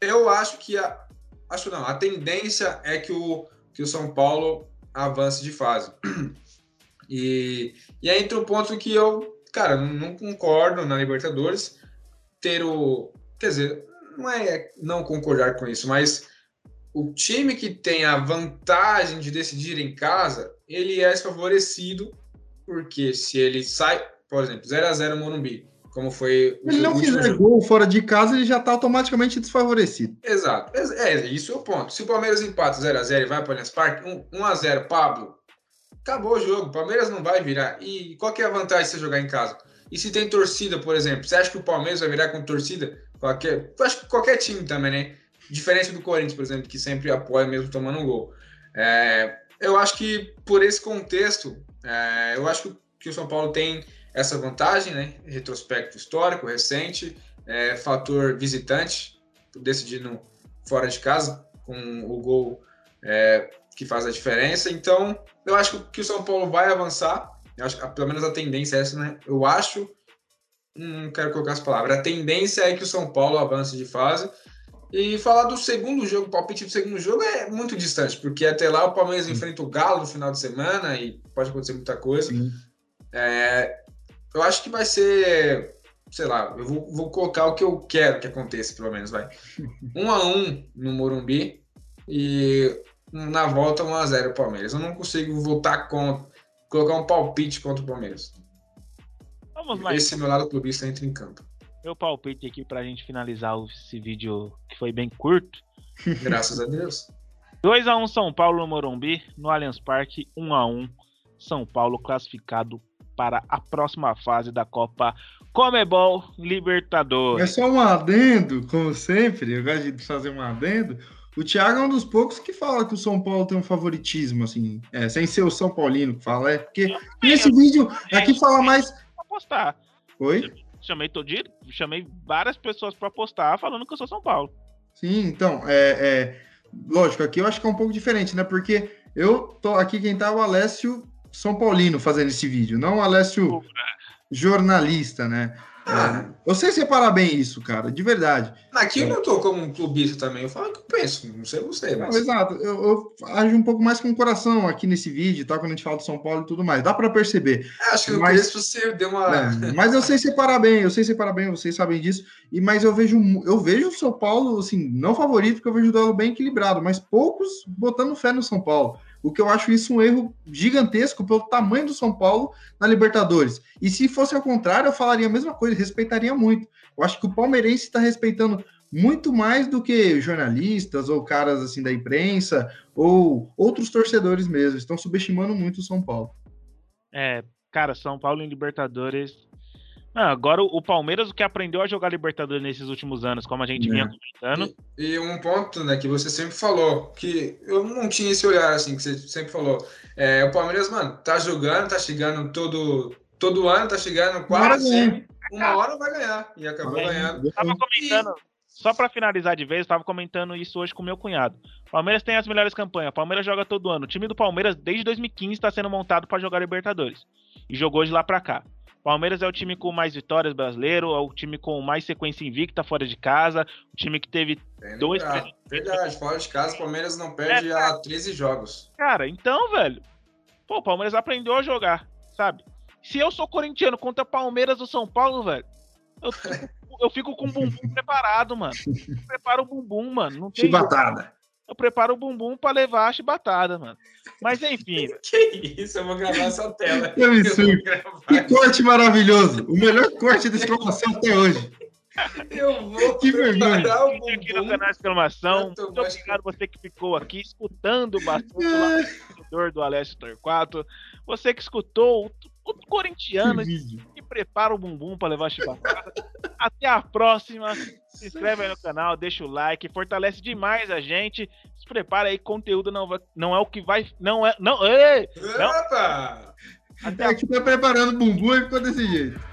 eu acho que a, acho não, a tendência é que o, que o São Paulo avance de fase. *clears throat* E, e aí entra um ponto que eu, cara, não concordo na Libertadores ter o. Quer dizer, não é não concordar com isso, mas o time que tem a vantagem de decidir em casa, ele é desfavorecido, porque se ele sai, por exemplo, 0 a 0 no Morumbi, como foi o Ele não fizer jogo. gol fora de casa, ele já está automaticamente desfavorecido. Exato. É, é, isso é o ponto. Se o Palmeiras empata 0 a 0 e vai para o Allianz Parque, 1, 1 a 0 Pablo, acabou o jogo. O Palmeiras não vai virar. E qual que é a vantagem de você jogar em casa? E se tem torcida, por exemplo, você acha que o Palmeiras vai virar com torcida? Qualquer, acho que qualquer time também, né? Diferente do Corinthians, por exemplo, que sempre apoia mesmo tomando um gol. É, eu acho que por esse contexto, é, eu acho que, o São Paulo tem essa vantagem, né? Retrospecto histórico, recente, é, fator visitante, decidindo fora de casa, com o gol é, que faz a diferença. Então, eu acho que o São Paulo vai avançar. Eu acho pelo menos a tendência é essa, né? Eu acho. Não quero colocar as palavras. A tendência é que o São Paulo avance de fase. E falar do segundo jogo, o palpite do segundo jogo é muito distante, porque até lá o Palmeiras Sim. enfrenta o Galo no final de semana e pode acontecer muita coisa. É, eu acho que vai ser, sei lá, eu vou, vou, colocar o que eu quero que aconteça, pelo menos, vai. *laughs* Um a um no Morumbi e na volta 1x0 o Palmeiras. Eu não consigo votar contra, colocar um palpite contra o Palmeiras. Vamos lá. Esse então. meu lado clubista entra em campo. Meu palpite aqui pra gente finalizar esse vídeo que foi bem curto. *laughs* Graças a Deus. 2x1 São Paulo no Morumbi, no Allianz Parque, 1x1 São Paulo classificado para a próxima fase da Copa Comebol Libertadores. É só um adendo, como sempre, eu gosto de fazer um adendo. O Thiago é um dos poucos que fala que o São Paulo tem um favoritismo, assim, é, sem ser o São Paulino que fala, é porque nesse vídeo aqui fala mais. Apostar. Oi? Chamei todo dia, chamei várias pessoas para apostar falando que eu sou São Paulo. Sim, então, é, é, lógico, aqui eu acho que é um pouco diferente, né? Porque eu tô aqui, quem tá é o Alessio São Paulino fazendo esse vídeo, não o Alessio jornalista, né? É, eu sei separar bem isso, cara, de verdade. Aqui eu não tô como um clubista também, eu falo o que eu penso, não sei você, mas... Não, exato, eu, eu ajo um pouco mais com o coração aqui nesse vídeo, tá? Quando a gente fala de São Paulo e tudo mais, dá para perceber. É, acho que no mas, você deu uma... É, mas eu sei separar bem, eu sei separar bem, vocês sabem disso, e mas eu vejo, eu vejo o São Paulo, assim, não favorito, porque eu vejo o duelo bem equilibrado, mas poucos botando fé no São Paulo. O que eu acho isso um erro gigantesco pelo tamanho do São Paulo na Libertadores. E se fosse ao contrário, eu falaria a mesma coisa, respeitaria muito. Eu acho que o palmeirense está respeitando muito mais do que jornalistas ou caras assim da imprensa ou outros torcedores mesmo. Estão subestimando muito o São Paulo. É, cara, São Paulo em Libertadores ah, agora o Palmeiras, o que aprendeu a jogar Libertadores nesses últimos anos, como a gente é. vinha comentando. E, e, um ponto, né, que você sempre falou, que eu não tinha esse olhar assim, que você sempre falou. É, o Palmeiras, mano, tá jogando, tá chegando todo, todo ano, tá chegando quase. Uma hora vai ganhar. E acabou é, ganhando. Eu tava comentando, e... só para finalizar de vez, eu tava comentando isso hoje com meu cunhado. Palmeiras tem as melhores campanhas. Palmeiras joga todo ano. O time do Palmeiras, desde 2015, está sendo montado para jogar Libertadores. E jogou de lá para cá. Palmeiras é o time com mais vitórias brasileiro, é o time com mais sequência invicta fora de casa, o time que teve Bem dois. Verdade, fora de casa, o Palmeiras não perde é, há 13 jogos. Cara, então, velho, pô, o Palmeiras aprendeu a jogar, sabe? Se eu sou corintiano contra Palmeiras ou São Paulo, velho, eu fico, eu fico com o bumbum *laughs* preparado, mano. Prepara o bumbum, mano. Não tem Chibatada eu preparo o bumbum para levar a chibatada, mano. Mas *laughs* enfim. que isso, eu vou gravar essa tela. Que absurdo. Que corte maravilhoso. O melhor corte de exclamação até hoje. Eu vou que vergonha. o bumbum. aqui no canal de exclamação. Muito obrigado você que ficou aqui escutando bastante o lá do Alessio Torquato. Você que escutou o, o corintiano que prepara o bumbum para levar a chibatada. Até a próxima. Se inscreve aí no canal, deixa o like, fortalece demais a gente. Se prepara aí, conteúdo não, vai, não é o que vai. Não é. Não, ei, não. Opa! Até é a... que tá preparando bumbum e ficou desse jeito.